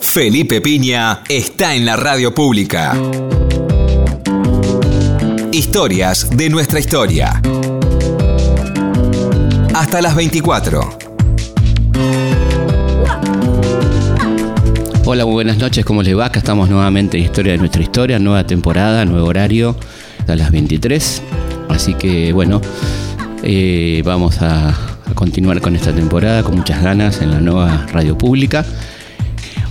Felipe Piña está en la radio pública. Historias de nuestra historia. Hasta las 24. Hola, muy buenas noches, ¿cómo les va? Acá estamos nuevamente en Historia de nuestra historia, nueva temporada, nuevo horario, a las 23. Así que bueno, eh, vamos a, a continuar con esta temporada con muchas ganas en la nueva radio pública.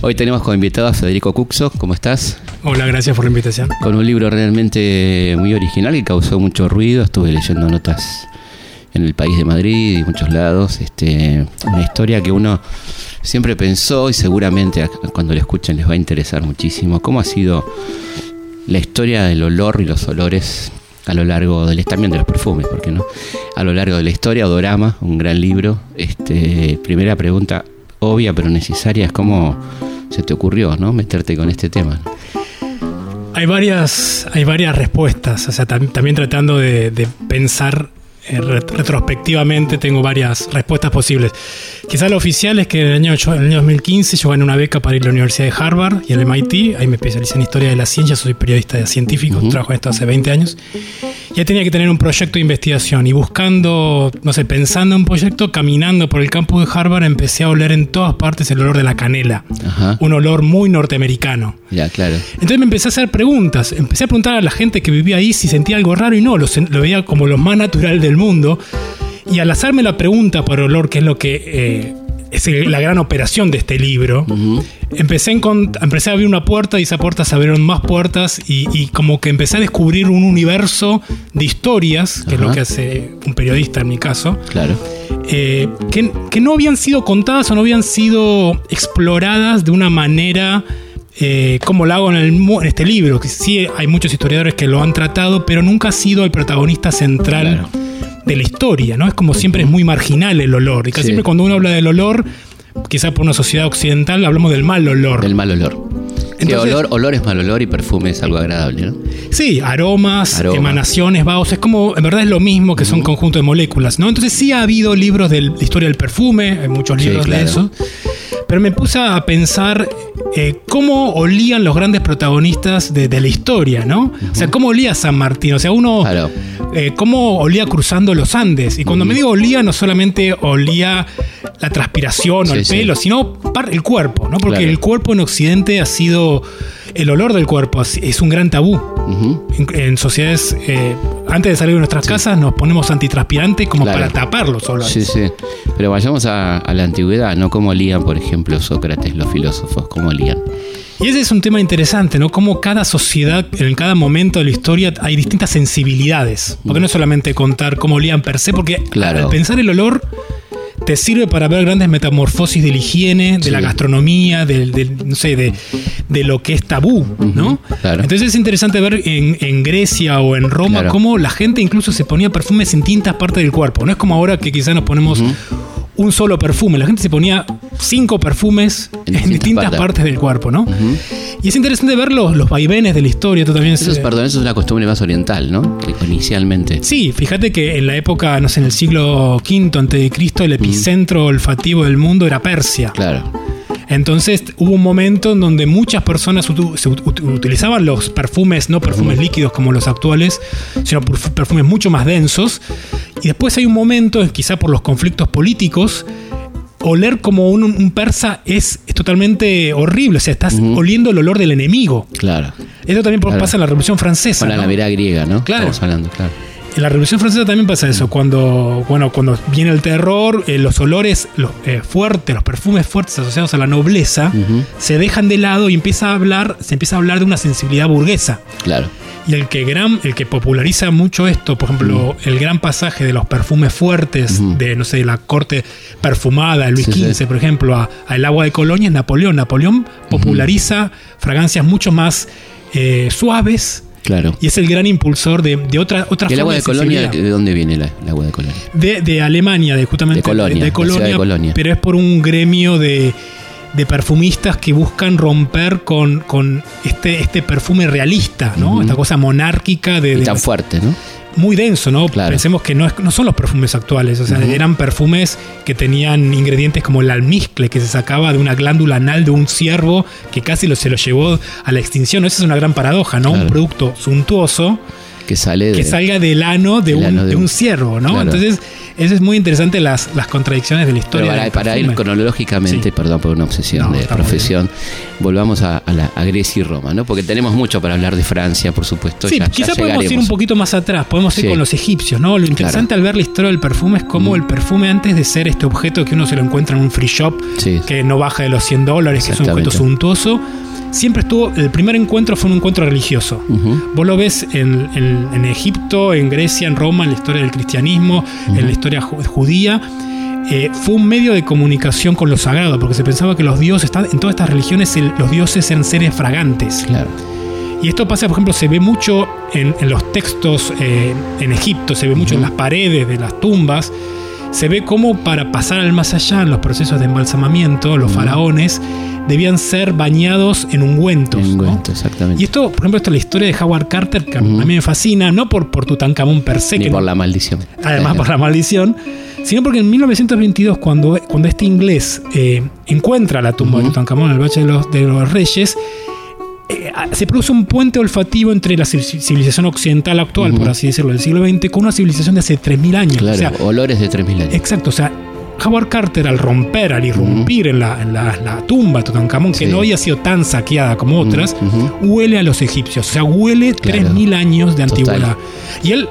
Hoy tenemos como invitado a Federico Cuxo, ¿cómo estás? Hola, gracias por la invitación. Con un libro realmente muy original que causó mucho ruido, estuve leyendo notas en el país de Madrid y muchos lados, este, una historia que uno siempre pensó y seguramente cuando la escuchen les va a interesar muchísimo, cómo ha sido la historia del olor y los olores a lo largo del también de los perfumes, porque no? A lo largo de la historia, Odorama, un gran libro. Este, primera pregunta obvia pero necesaria es cómo se te ocurrió, ¿no? Meterte con este tema. Hay varias, hay varias respuestas, o sea, tam- también tratando de pensar eh, ret- retrospectivamente tengo varias respuestas posibles. Quizá lo oficial es que en el año, en el año 2015 yo gané una beca para ir a la Universidad de Harvard y el MIT, ahí me especialicé en Historia de la Ciencia, soy periodista científico, trabajo en esto hace 20 años. Y ahí tenía que tener un proyecto de investigación y buscando, no sé, pensando en un proyecto, caminando por el campus de Harvard, empecé a oler en todas partes el olor de la canela. Ajá. Un olor muy norteamericano. Ya, claro. Entonces me empecé a hacer preguntas. Empecé a preguntar a la gente que vivía ahí si sentía algo raro y no, lo, lo veía como lo más natural del mundo. Y al hacerme la pregunta por olor, que es lo que eh, es la gran operación de este libro, empecé, a encont- empecé a abrir una puerta y esa puerta se abrieron más puertas y, y como que empecé a descubrir un universo de historias, que es lo que hace un periodista en mi caso, Claro. eh, que, que no habían sido contadas o no habían sido exploradas de una manera eh, como lo hago en, el mu- en este libro, que sí hay muchos historiadores que lo han tratado, pero nunca ha sido el protagonista central de la historia, ¿no? Es como siempre es muy marginal el olor, y casi Sí. siempre cuando uno habla del olor, quizá por una sociedad occidental, hablamos del mal olor. Del mal olor. Sí, Entonces- olor, olor es mal olor y perfume es algo agradable, ¿no? Sí, aromas, Aroma. emanaciones, vaos, es como, en verdad es lo mismo que son conjuntos de moléculas, ¿no? Entonces sí ha habido libros de la historia del perfume, hay muchos Sí, libros claro. de eso, pero me puse a pensar eh, cómo olían los grandes protagonistas de, de la historia, ¿no? O sea, cómo olía San Martín, o sea, uno, Claro. eh, cómo olía cruzando los Andes, y cuando me digo olía, no solamente olía la transpiración o el sí. pelo, sino par- el cuerpo, ¿no? Porque Claro. el cuerpo en Occidente ha sido, el olor del cuerpo es un gran tabú En, en sociedades, eh, antes de salir de nuestras casas, nos ponemos antitranspirante como Claro. para tapar los olores. Sí, sí. Pero vayamos a, a la antigüedad, ¿no? Cómo olían, por ejemplo, Sócrates, los filósofos, cómo olían. Y ese es un tema interesante, ¿no? Cómo cada sociedad, en cada momento de la historia, hay distintas sensibilidades. Porque no es solamente contar cómo olían per se, porque Claro. al pensar el olor te sirve para ver grandes metamorfosis de la higiene, de Sí. la gastronomía, del, del- no sé, de, de lo que es tabú, ¿no? claro. Entonces es interesante ver en, en Grecia o en Roma Claro. cómo la gente incluso se ponía perfumes en distintas partes del cuerpo. No es como ahora que quizás nos ponemos un solo perfume. La gente se ponía cinco perfumes En en, distintas distintas partes. partes. del cuerpo, ¿no? Y es interesante ver los, los vaivenes de la historia. Tú también Eso es, perdón, eso es una costumbre más oriental, ¿no? Inicialmente. Sí, fíjate que en la época, no sé, en el siglo V antes de Cristo, el epicentro olfativo del mundo era Persia. Claro. Entonces hubo un momento en donde muchas personas ut- ut- utilizaban los perfumes, no perfumes líquidos como los actuales, sino perf- perfumes mucho más densos. Y después hay un momento, quizá por los conflictos políticos, oler como un, un persa es, es totalmente horrible. O sea, estás oliendo el olor del enemigo. Claro. Eso también Claro. pasa en la Revolución Francesa. La ¿no? Navidad griega, ¿no? Claro. Estamos hablando, claro. En la Revolución Francesa también pasa eso. Cuando, bueno, cuando viene el terror, eh, los olores los, eh, fuertes, los perfumes fuertes asociados a la nobleza, se dejan de lado y empieza a hablar, se empieza a hablar de una sensibilidad burguesa. Claro. Y el que, gran, el que populariza mucho esto, por ejemplo, el gran pasaje de los perfumes fuertes, de, no sé, la corte perfumada, de Luis Sí, sí. XV, por ejemplo, a, a el agua de Colonia, es Napoleón. Napoleón populariza fragancias mucho más eh, suaves Claro. y es el gran impulsor de, de otra, otra ¿Y el forma agua de Colonia, de dónde viene la- el agua de Colonia? De, de Alemania, de justamente De Colonia, de Colonia. pero es por un gremio de, de perfumistas que buscan romper con, con este, este perfume realista, ¿no? Esta cosa monárquica de, Y de- tan fuerte, ¿no? Muy denso, ¿no? Claro. Pensemos que no, es- no son los perfumes actuales, o sea, eran perfumes que tenían ingredientes como el almizcle que se sacaba de una glándula anal de un ciervo que casi lo, se lo llevó a la extinción. Esa es una gran paradoja, ¿no? Un producto suntuoso Que sale que de. salga del ano de, un, ano de un- un ciervo, ¿no? Claro. Entonces, eso es muy interesante las, las contradicciones de la Pero historia. para, del para ir cronológicamente, Sí. perdón por una obsesión No, de profesión, volvamos a, a la, a Grecia y Roma, ¿no? Porque tenemos mucho para hablar de Francia, por supuesto. Sí, ya- ya quizá podemos ir un poquito más atrás, podemos ir Sí. con los egipcios, ¿no? Lo interesante al ver la historia del perfume es cómo el perfume antes de ser este objeto que uno se lo encuentra en un free shop, Sí. que no baja de los 100 dólares, que es un objeto suntuoso, siempre estuvo, el primer encuentro fue un encuentro religioso. Vos lo ves en, en- en Egipto, en Grecia, en Roma, en la historia del cristianismo, en la historia ju- judía. Eh, fue un medio de comunicación con lo sagrado, porque se pensaba que los dioses, en todas estas religiones, el- los dioses eran seres fragantes. Claro. Y esto pasa, por ejemplo, se ve mucho en, en los textos eh, en Egipto, se ve mucho en las paredes de las tumbas. Se ve cómo para pasar al más allá en los procesos de embalsamamiento, los faraones debían ser bañados en ungüentos. ¿no? Ungüento, exactamente. Y esto, por ejemplo, esto es la historia de Howard Carter, que Ujú. a mí me fascina, no por, por Tutankamón per se, Ni que por no- la maldición. además por la maldición, sino porque en 1922, cuando, cuando este inglés eh, encuentra la tumba de Ujú. Tutankamón en el Valle de los, de los Reyes, eh, se produce un puente olfativo entre la civ- civilización occidental actual, por así decirlo, del siglo XX, con una civilización de hace 3.000 años. Claro, O sea, olores de 3.000 años. exacto, o sea, Howard Carter al romper, al irrumpir en, la, en la- la tumba de Tutankamón, que Sí. no había sido tan saqueada como otras, huele a los egipcios, o sea, huele Claro. 3.000 años de Total. antigüedad. Y él,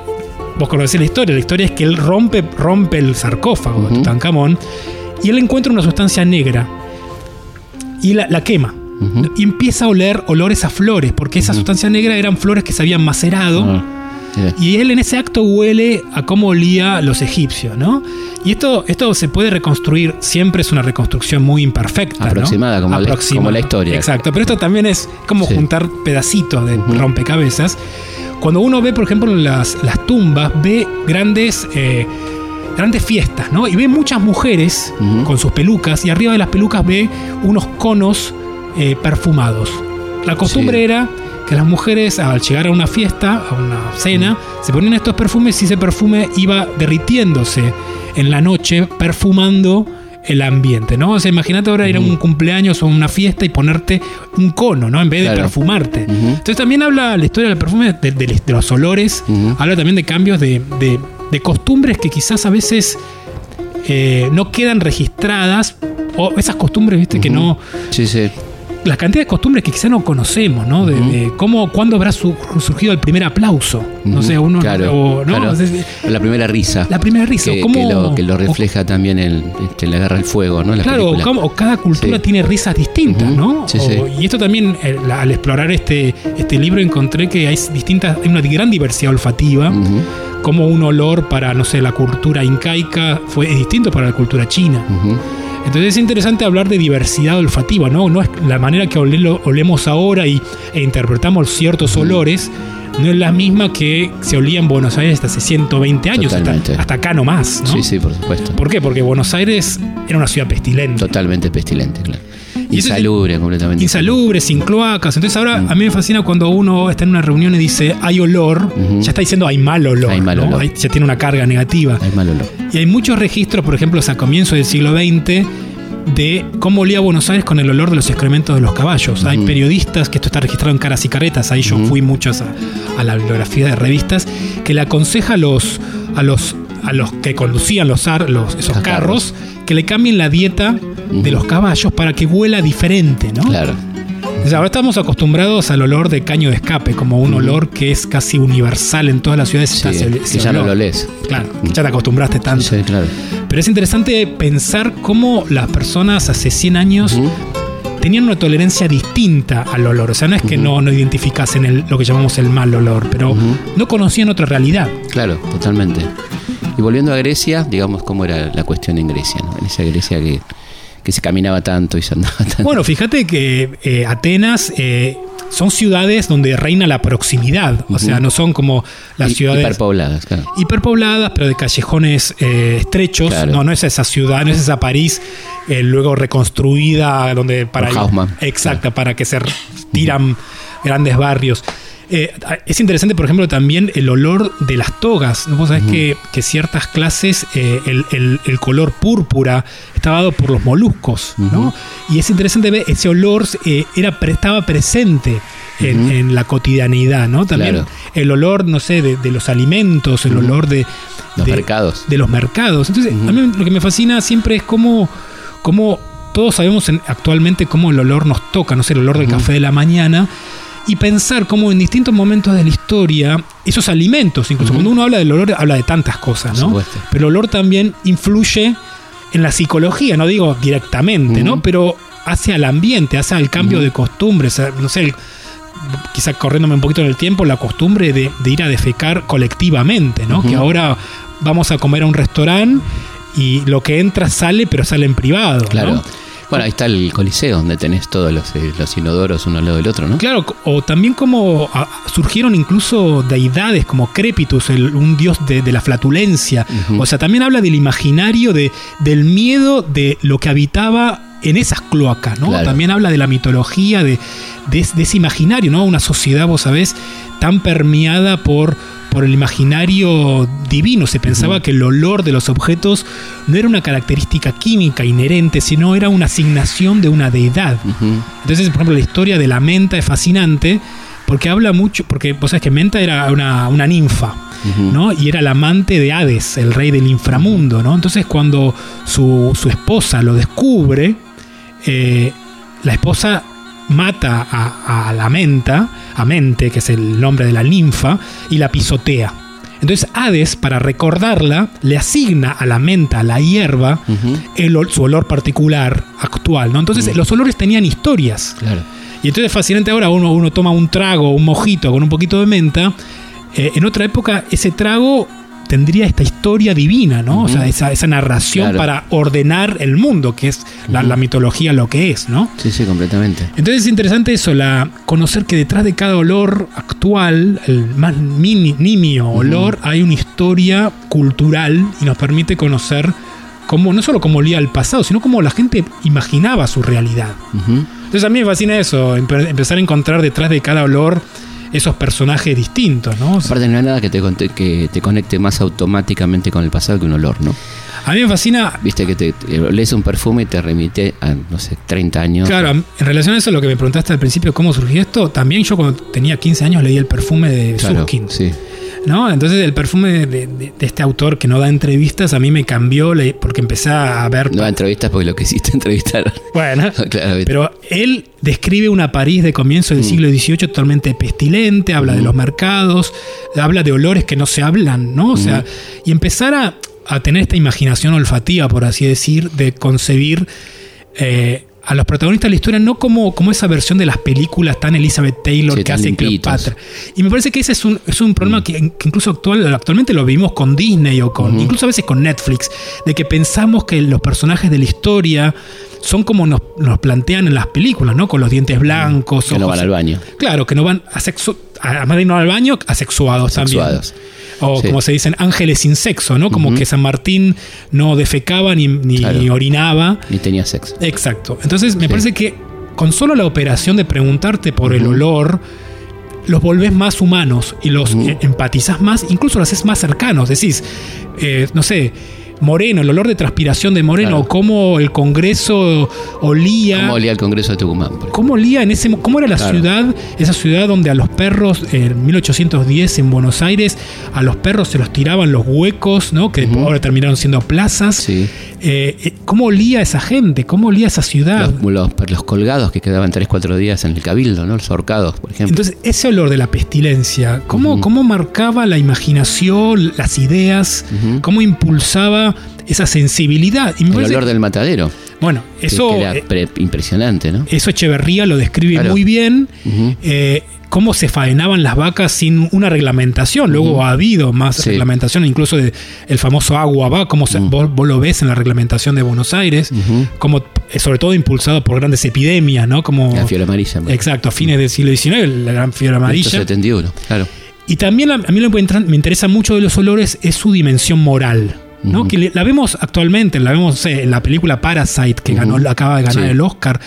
vos conocés la historia, la historia es que él rompe, rompe el sarcófago de. Tutankamón y él encuentra una sustancia negra y la, la quema. Y empieza a oler olores a flores, porque esa sustancia negra eran flores que se habían macerado. Ah. Y él en ese acto huele a cómo olía los egipcios, ¿no? Y esto, esto se puede reconstruir, siempre es una reconstrucción muy imperfecta. ¿no? Aproximada, como la- como la historia. Exacto, pero esto también es como Sí. juntar pedacitos de rompecabezas. Cuando uno ve, por ejemplo, las, las tumbas, ve grandes, eh, grandes fiestas, ¿no? Y ve muchas mujeres con sus pelucas y arriba de las pelucas ve unos conos eh, perfumados. La costumbre Sí. era que las mujeres al llegar a una fiesta, a una cena, se ponían estos perfumes y ese perfume iba derritiéndose en la noche, perfumando el ambiente, ¿no? O sea, imagínate ahora ir a un cumpleaños o a una fiesta y ponerte un cono, ¿no? En vez de Claro. perfumarte. Entonces también habla la historia del perfume, de, de- de los olores, habla también de cambios de, costumbres que quizás a veces eh, no quedan registradas, o esas costumbres, viste, que no, Sí, sí. La cantidad de costumbres que quizás no conocemos, ¿no? De, cómo, cuándo habrá su- surgido el primer aplauso. No sé, uno. Claro, o- ¿no? claro. La primera risa. la primera risa. que, ¿cómo, que lo, que lo refleja también en, este, la guerra del fuego, ¿no? La Claro, o cada cultura Sí. tiene risas distintas. ¿no? Sí, O- sí. Y esto también, eh, al explorar este, este libro, encontré que hay distintas, hay una gran diversidad olfativa. Como un olor para, no sé, la cultura incaica fue es distinto para la cultura china. ujú. Entonces es interesante hablar de diversidad olfativa, ¿no? No es la manera que olelo- olemos ahora y, e interpretamos ciertos olores, no es la misma que se olía en Buenos Aires hasta hace 120 años, hasta, hasta acá nomás, ¿no? Sí, sí, por supuesto. ¿Por qué? Porque Buenos Aires era una ciudad pestilente. Totalmente pestilente, claro. Y Insalubre, completamente. Insalubre, sin cloacas. Entonces ahora Mm. a mí me fascina cuando uno está en una reunión y dice hay olor, ya está diciendo hay mal olor. Hay mal ¿no? olor. Hay- ya tiene una carga negativa. Hay mal olor. Y hay muchos registros, por ejemplo, a comienzos del siglo XX, de cómo olía Buenos Aires con el olor de los excrementos de los caballos. Hay periodistas, que esto está registrado en caras y caretas, ahí yo fui muchos a, a la bibliografía de revistas, que le aconseja a los, a los, a los que conducían los, ar- los- esos carros que le cambien la dieta de los caballos para que huela diferente, ¿no? Claro. O sea, ahora estamos acostumbrados al olor de caño de escape, como un olor que es casi universal en todas las ciudades. Sí, ese- que ya no lo lees. Claro, ya te acostumbraste tanto. Sí, claro. Pero es interesante pensar cómo las personas hace 100 años tenían una tolerancia distinta al olor. O sea, no es que no, no identificasen el- lo que llamamos el mal olor, pero no conocían otra realidad. Claro, totalmente. Y volviendo a Grecia, digamos cómo era la cuestión en Grecia, ¿no? En esa Grecia que, que se caminaba tanto y se andaba tanto. Bueno, fíjate que eh, Atenas eh, son ciudades donde reina la proximidad. O Ujú. sea, no son como las Hi- ciudades hiperpobladas, claro. hiperpobladas, pero de callejones eh, estrechos. Claro. No, no es esa ciudad, no es esa París eh, luego reconstruida donde para exacta para que se tiran grandes barrios. Eh, es interesante, por ejemplo, también el olor de las togas. ¿no? Vos sabés que, que ciertas clases, eh, el, el- el color púrpura estaba dado por los moluscos, ¿no? Y es interesante ver ese olor, eh, era, estaba presente en, en la cotidianidad, ¿no? También Claro. el olor, no sé, de, de los alimentos, el olor de... Los de- mercados. de los mercados. Entonces, a mí lo que me fascina siempre es cómo, cómo todos sabemos en- actualmente cómo el olor nos toca, no sé, el olor del café de la mañana. Y pensar cómo en distintos momentos de la historia, esos alimentos, incluso cuando uno habla del olor, habla de tantas cosas, ¿no? Pero el olor también influye en la psicología, no digo directamente, ¿no? Pero hace al ambiente, hace al cambio Ujú. de costumbres, no sé, el- quizá corriéndome un poquito en el tiempo, la costumbre de, de ir a defecar colectivamente, ¿no? Que ahora vamos a comer a un restaurante y lo que entra sale, pero sale en privado. ¿no? Bueno, ahí está el coliseo, donde tenés todos los, eh, los inodoros uno al lado del otro, ¿no? Claro, o también como ah, surgieron incluso deidades como Crepitus, el- un dios de, de la flatulencia. O sea, también habla del imaginario, de, del miedo de lo que habitaba en esas cloacas, ¿no? Claro. También habla de la mitología, de, de ese imaginario, ¿no? Una sociedad, vos sabés, tan permeada por, por el imaginario divino. Se pensaba que el olor de los objetos no era una característica química inherente, sino era una asignación de una deidad. Entonces, por ejemplo, la historia de la menta es fascinante porque habla mucho, porque vos sabés que Menta era una, una ninfa. ¿no? Y era la amante de Hades, el rey del inframundo, ¿no? Entonces, cuando su, su esposa lo descubre, eh, la esposa mata a, a la menta, a Mente, que es el nombre de la ninfa, y la pisotea. Entonces Hades, para recordarla, le asigna a la menta, a la hierba, el su olor particular actual, ¿no? Entonces los olores tenían historias. Claro. Y entonces es fascinante ahora uno, uno toma un trago, un mojito con un poquito de menta. eh, en otra época ese trago tendría esta historia divina, ¿no? O sea, esa, esa narración Claro. para ordenar el mundo, que es la, mitología lo que es, ¿no? Sí, sí, completamente. Entonces es interesante eso, la, conocer que detrás de cada olor actual, el más mini, nimio olor, hay una historia cultural y nos permite conocer cómo, no solo cómo olía el pasado, sino cómo la gente imaginaba su realidad. Entonces a mí me fascina eso, empe- empezar a encontrar detrás de cada olor esos personajes distintos, ¿no? O sea, Aparte no hay nada que te, conte- que te conecte más automáticamente con el pasado que un olor, ¿no? a mí me fascina, Viste que te, te- lees un perfume y te remite a, no sé, 30 años. claro, en relación a eso, lo que me preguntaste al principio, cómo surgió esto, también yo cuando tenía 15 años leí el perfume de Claro, Susskind. sí. ¿No? Entonces el perfume de, de- de este autor que no da entrevistas a mí me cambió porque empecé a ver... No da entrevistas porque lo que hiciste entrevistar. Bueno, claro, pero él describe una París de comienzo del Mm. siglo XVIII totalmente pestilente, habla de Mm. los mercados, habla de olores que no se hablan, ¿no? O sea, y empezar a, a tener esta imaginación olfativa, por así decir, de concebir eh, a los protagonistas de la historia no como, como esa versión de las películas tan Elizabeth Taylor Sí, que hace limpitos. Cleopatra. Y me parece que ese es un, es un problema que, que incluso actual, actualmente lo vivimos con Disney o con, incluso a veces con Netflix, de que pensamos que los personajes de la historia son como nos, nos plantean en las películas, ¿no? Con los dientes blancos. que no van al baño. Claro, que no van a sexo, además de no al baño, asexuados también. Sexuados. O Sí. como se dicen, ángeles sin sexo, ¿no? Como que San Martín no defecaba ni, ni Claro. orinaba. Ni tenía sexo. Exacto. Entonces me Sí. parece que con solo la operación de preguntarte por el olor, los volvés más humanos y los eh, empatizás más, incluso los haces más cercanos. Decís, eh, no sé, Moreno, el olor de transpiración de Moreno, Claro. cómo el Congreso olía. ¿Cómo olía el Congreso de Tucumán? ¿Cómo olía en ese mo- cómo era la Claro. ciudad, esa ciudad donde a los perros en 1810 en Buenos Aires a los perros se los tiraban los huecos, ¿no? Que ahora terminaron siendo plazas. Sí. Eh, eh, ¿Cómo olía esa gente? ¿Cómo olía esa ciudad? Los, los- los colgados que quedaban 3-4 días en el cabildo, ¿no? Los ahorcados, por ejemplo. Entonces, ese olor de la pestilencia, ¿cómo, cómo marcaba la imaginación, las ideas? ¿Cómo impulsaba esa sensibilidad? Y me el parece- olor del matadero. bueno, eso, que era eh, pre- impresionante, ¿no? eso Echeverría lo describe Claro. muy bien. Eh, cómo se faenaban las vacas sin una reglamentación. Luego ha habido más Sí. reglamentación, incluso de el famoso agua va, como se- vos, vos lo ves en la reglamentación de Buenos Aires, como eh, sobre todo impulsado por grandes epidemias, ¿no? Como La fiebre amarilla. exacto, a fines del siglo XIX, la gran fiebre amarilla. 171, claro. Y también a mí lo que me interesa mucho de los olores es su dimensión moral. ¿No? Que la vemos actualmente, la vemos no sé, en la película Parasite, que ganó, acaba de ganar Sí. el Oscar.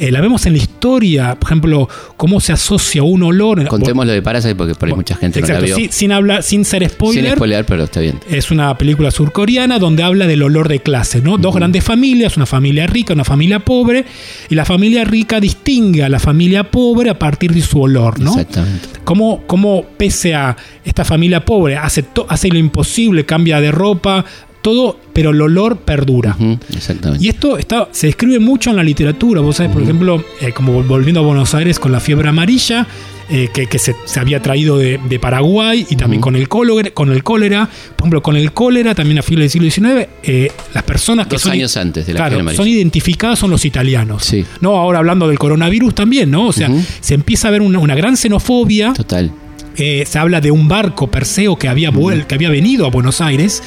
Eh, la vemos en la historia, por ejemplo, cómo se asocia un olor. Contemos lo de Parasite porque por ahí mucha gente Exacto, no la vio. sin, hablar, sin ser spoiler. Sin spoiler, pero está bien. Es una película surcoreana donde habla del olor de clase, ¿no? Dos grandes familias, una familia rica, una familia pobre, y la familia rica distingue a la familia pobre a partir de su olor, ¿no? Exactamente. Cómo, cómo pese a esta familia pobre hace, hace lo imposible, cambia de ropa, todo, pero el olor perdura. Exactamente. Y esto está, se describe mucho en la literatura. Vos sabés, por ejemplo, eh, como volviendo a Buenos Aires con la fiebre amarilla, eh, que, que se, se había traído de, de Paraguay y también con, el cólera, con el cólera. Por ejemplo, con el cólera, también a fines del siglo XIX, eh, las personas que Dos son, años antes de la claro, fiebre son identificadas son los italianos. Sí. No, ahora hablando del coronavirus también, ¿no? O sea, se empieza a ver una, una gran xenofobia. Total. Eh, se habla de un barco Perseo que había, vuel- que había venido a Buenos Aires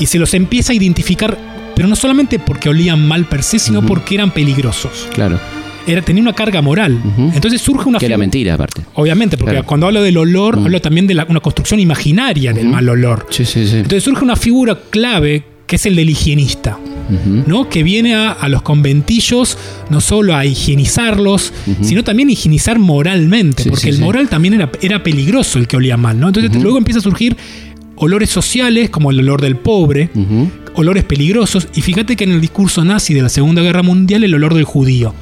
y se los empieza a identificar, pero no solamente porque olían mal per se, sino porque eran peligrosos. Claro. Era, tenía una carga moral. Entonces surge una Que era mentira, aparte. Obviamente, porque Claro. cuando hablo del olor, hablo también de la- una construcción imaginaria del mal olor. Sí, sí, sí. Entonces surge una figura clave que es el del higienista. ¿No? que viene a, a los conventillos no solo a higienizarlos, sino también a higienizar moralmente, Sí, porque sí, el sí. moral también era, era peligroso el que olía mal. ¿no? Entonces luego empieza a surgir olores sociales, como el olor del pobre, olores peligrosos, y fíjate que en el discurso nazi de la Segunda Guerra Mundial el olor del judío.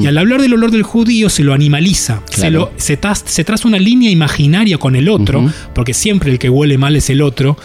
Y al hablar del olor del judío se lo animaliza, se, lo, se, traza una línea imaginaria con el otro, porque siempre el que huele mal es el otro.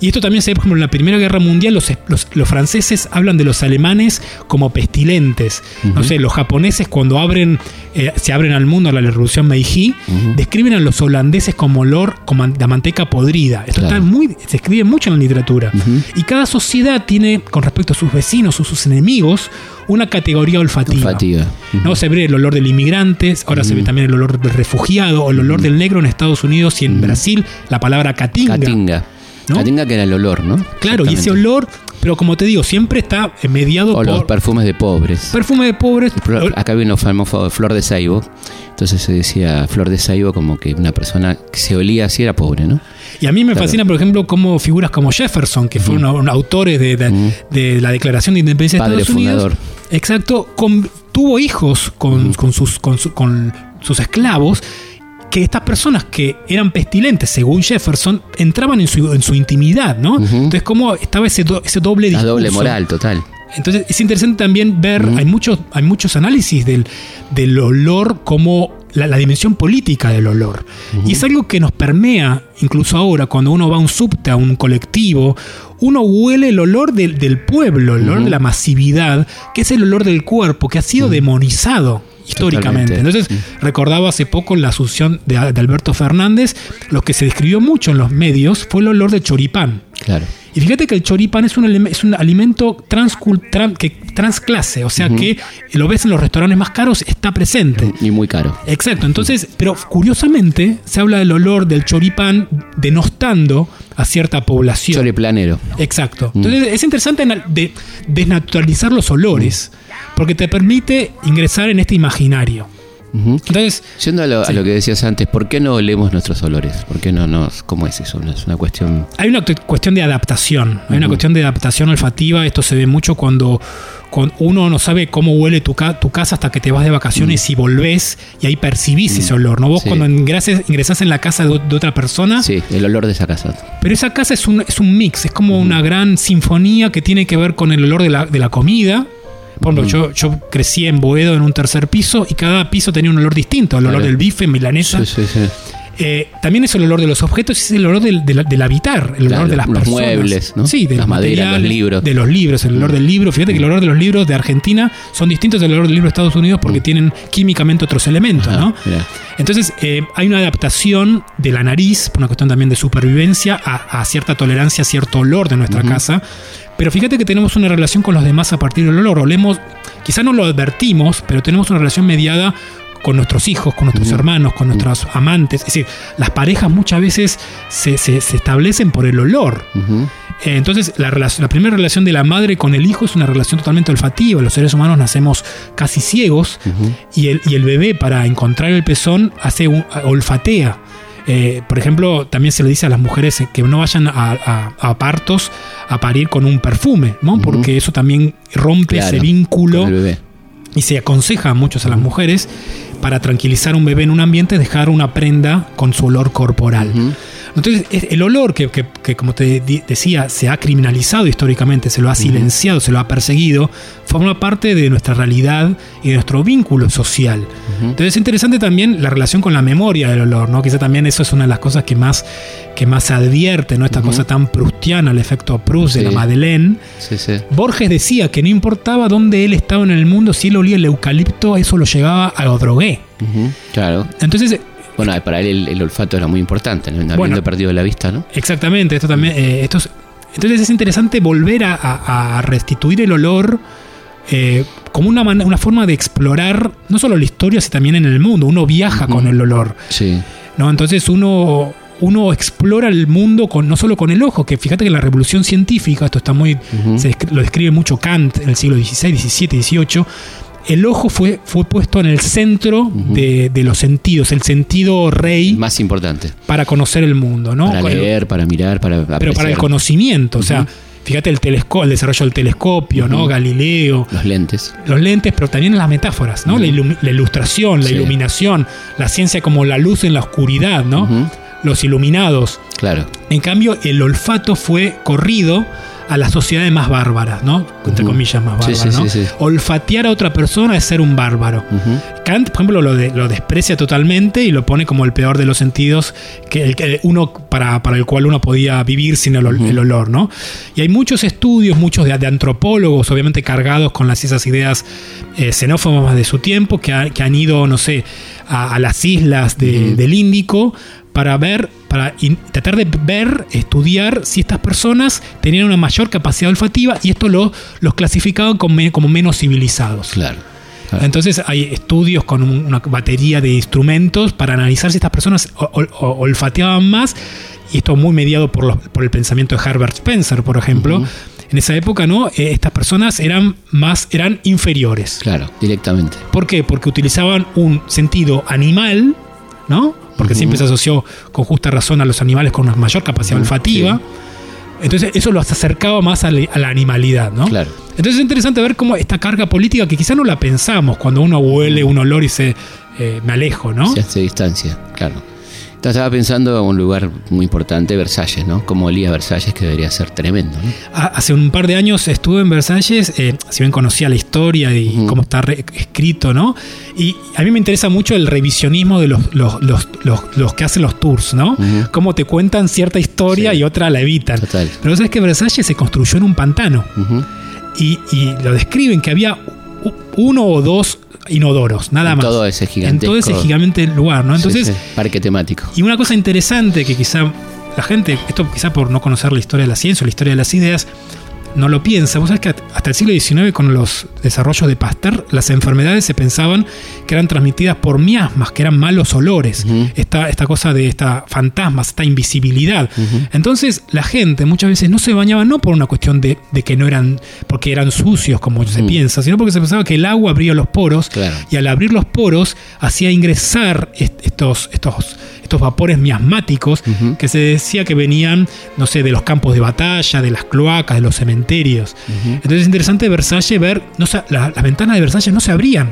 Y esto también se ve, por ejemplo, en la Primera Guerra Mundial, los, los- los franceses hablan de los alemanes como pestilentes. No sé, los japoneses cuando abren, eh, se abren al mundo a la Revolución Meiji, describen a los holandeses como olor, como la manteca podrida. Esto Claro. está muy, se escribe mucho en la literatura. Y cada sociedad tiene, con respecto a sus vecinos o sus enemigos, una categoría olfativa. Olfativa. ¿no? Se ve el olor del inmigrante, ahora se ve también el olor del refugiado o el olor del negro en Estados Unidos y en Brasil, la palabra catinga. Catinga. ¿no? Catinga que era el olor, ¿no? Claro, y ese olor, pero como te digo, siempre está eh, mediado O los por perfumes de pobres. perfume de pobres. Acá vino famoso Flor de Saibo. Entonces se decía Flor de Saibo como que una persona que se olía así era pobre, ¿no? Y a mí me Claro. fascina, por ejemplo, como figuras como Jefferson, que fueron autores de, de- de la Declaración de Independencia de Padre Estados Unidos. fundador. Exacto, con- tuvo hijos con, con sus, con, su- con sus esclavos. Que estas personas que eran pestilentes, según Jefferson, entraban en su, en su intimidad, ¿no? Entonces, como estaba ese, do- ese doble La discurso. doble moral, total. Entonces es interesante también ver, hay, muchos, hay muchos análisis del, del olor como la, la dimensión política del olor. Y es algo que nos permea, incluso ahora, cuando uno va a un subte, a un colectivo, uno huele el olor del, del pueblo, el olor de la masividad, que es el olor del cuerpo, que ha sido demonizado históricamente. Totalmente. Entonces, recordaba hace poco la asunción de, de Alberto Fernández, lo que se describió mucho en los medios fue el olor de choripán. Claro. Y fíjate que el choripán es un, es un alimento transcul- tran- que, transclase, o sea que lo ves en los restaurantes más caros, está presente. Y muy caro. Exacto, entonces, pero curiosamente se habla del olor del choripán denostando a cierta población. Choriplanero. Exacto. Entonces es interesante na- de- desnaturalizar los olores, porque te permite ingresar en este imaginario. Entonces, Yendo a lo, a lo que decías antes, ¿por qué no olemos nuestros olores? ¿Por qué no nos.? ¿Cómo es eso? Es una cuestión. Hay una cu- cuestión de adaptación, hay una cuestión de adaptación olfativa. Esto se ve mucho cuando, uno no sabe cómo huele tu, ca- tu casa hasta que te vas de vacaciones y volvés y ahí percibís ese olor. ¿no? Vos Sí. cuando ingreses, ingresás en la casa de, de otra persona, Sí, el olor de esa casa. pero esa casa es un, es un mix, es como una gran sinfonía que tiene que ver con el olor de la, de la comida. Por ejemplo, yo, yo crecí en Boedo en un tercer piso y cada piso tenía un olor distinto. El olor Claro. del bife, milanesa. Sí, sí, sí. Eh, también es el olor de los objetos, es el olor del, del- del habitar, el olor Claro, de las los personas. muebles, ¿no? Sí, de Las los maderas, los libros. Mm. De los libros, el olor del libro. Fíjate que el olor de los libros de Argentina son distintos del olor del libro de Estados Unidos porque tienen químicamente otros elementos, Mm. Ajá, ¿no? mirá. Entonces, eh, hay una adaptación de la nariz, por una cuestión también de supervivencia, a, a cierta tolerancia a cierto olor de nuestra casa. Pero fíjate que tenemos una relación con los demás a partir del olor. Olemos, quizá no lo advertimos, pero tenemos una relación mediada con nuestros hijos, con nuestros hermanos, con nuestros amantes. Es decir, las parejas muchas veces se, se- se establecen por el olor. Eh, Entonces, la, primera relación de la madre con el hijo es una relación totalmente olfativa. Los seres humanos nacemos casi ciegos y, el, y el bebé, para encontrar el pezón, hace un, olfatea. Eh, por ejemplo, también se le dice a las mujeres que no vayan a, a- a partos a parir con un perfume, ¿no? Porque eso también rompe Claro, ese vínculo. Y se aconseja a muchos a las mujeres para tranquilizar a un bebé en un ambiente dejar una prenda con su olor corporal. Entonces, el olor que, como te decía, se ha criminalizado históricamente, se lo ha silenciado, se lo ha perseguido, forma parte de nuestra realidad y de nuestro vínculo social. Entonces, es interesante también la relación con la memoria del olor, ¿no? Quizá también eso es una de las cosas que más, que más se advierte, ¿no? Esta cosa tan prustiana, el efecto Proust de la Madeleine. Borges decía que no importaba dónde él estaba en el mundo, si él olía el eucalipto, eso lo llegaba a lo drogué. Claro. Entonces, bueno, para él el, olfato era muy importante, ¿no? habiendo perdido la vista, ¿no? Exactamente, esto también. Eh, entonces es interesante volver a, restituir el olor eh, como una, una forma de explorar no solo la historia, sino también en el mundo. Uno viaja con el olor. Sí. ¿no? Entonces uno, uno explora el mundo con, no solo con el ojo, que fíjate que la revolución científica, esto está muy. lo describe mucho Kant en el siglo XVI, XVII, XVIII el ojo fue, fue puesto en el centro de, los sentidos, el sentido rey. Más importante. Para conocer el mundo, ¿no? Para leer, para mirar, para apreciar. Pero para el conocimiento, o sea, fíjate el, el desarrollo del telescopio, ¿no? Galileo. Los lentes. Los lentes, pero también las metáforas, ¿no? la, ilustración, la iluminación, la ciencia como la luz en la oscuridad, ¿no? Los iluminados. Claro. En cambio, el olfato fue corrido a las sociedades más bárbaras, ¿no? Entre comillas, más bárbaras, ¿no? Olfatear a otra persona es ser un bárbaro. Kant, por ejemplo, lo, lo, desprecia totalmente y lo pone como el peor de los sentidos que, el, uno, para, para, el cual uno podía vivir sin el, olor, ¿no? Y hay muchos estudios, muchos de, antropólogos, obviamente cargados con las, esas ideas eh, xenófobas de su tiempo, que, han ido, no sé, a, las islas del Índico para ver, para tratar de ver, estudiar si estas personas tenían una mayor capacidad olfativa y esto lo, los clasificaban como, como menos civilizados. Claro. Entonces hay estudios con una batería de instrumentos para analizar si estas personas olfateaban más, y esto muy mediado por, por el pensamiento de Herbert Spencer, por ejemplo. En esa época, ¿no? Eh, estas personas eran más, eran inferiores. Claro, directamente. ¿Por qué? Porque utilizaban un sentido animal, ¿no? Porque siempre se asoció con justa razón a los animales con una mayor capacidad olfativa. Entonces eso los acercaba más a, la animalidad, ¿no? Claro. Entonces es interesante ver cómo esta carga política que quizá no la pensamos cuando uno huele un olor y se eh, me alejo, ¿no? Se hace distancia, claro. Estaba pensando en un lugar muy importante, Versalles, ¿no? Como olía Versalles, que debería ser tremendo. ¿no? Hace un par de años estuve en Versalles, eh, si bien conocía la historia y cómo está escrito, ¿no? Y a mí me interesa mucho el revisionismo de los, los, que hacen los tours, ¿no? Cómo te cuentan cierta historia y otra la evitan. Total. Pero sabes que Versalles se construyó en un pantano. y, y lo describen que había uno o dos inodoros, nada más. Todo ese gigante. En todo ese gigante lugar, ¿no? Entonces. Parque temático. Y una cosa interesante que quizá la gente, esto quizá por no conocer la historia de la ciencia o la historia de las ideas, no lo piensa. Vos sabés que hasta el siglo XIX, con los desarrollos de Pasteur, las enfermedades se pensaban que eran transmitidas por miasmas, que eran malos olores. esta, esta, cosa de esta fantasmas, esta invisibilidad. Entonces, la gente muchas veces no se bañaba no por una cuestión de, que no eran, porque eran sucios, como se piensa, sino porque se pensaba que el agua abría los poros y al abrir los poros hacía ingresar estos, estos estos vapores miasmáticos que se decía que venían, no sé, de los campos de batalla, de las cloacas, de los cementerios. Entonces es interesante Versalles ver, no, las ventanas de Versalles no se abrían.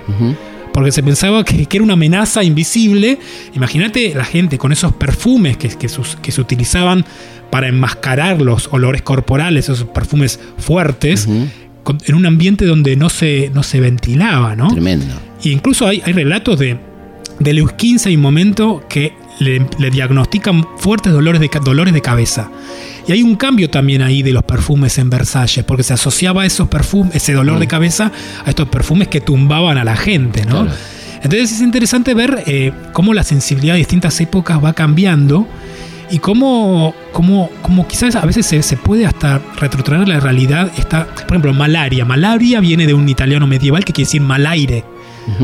Porque se pensaba que, era una amenaza invisible. Imagínate la gente con esos perfumes que, que, se utilizaban para enmascarar los olores corporales, esos perfumes fuertes, en un ambiente donde no se, no se ventilaba, ¿no? Tremendo. E incluso hay, hay relatos de, de Lewis XV, hay un momento que le, diagnostican fuertes dolores de, dolores de cabeza. Y hay un cambio también ahí de los perfumes en Versalles, porque se asociaba esos perfumes, ese dolor de mm. cabeza a estos perfumes que tumbaban a la gente, ¿no? Entonces es interesante ver eh, cómo la sensibilidad de distintas épocas va cambiando y cómo, cómo, cómo quizás a veces se, se, puede hasta retrotraer la realidad. Está, por ejemplo, malaria. Malaria viene de un italiano medieval que quiere decir mal aire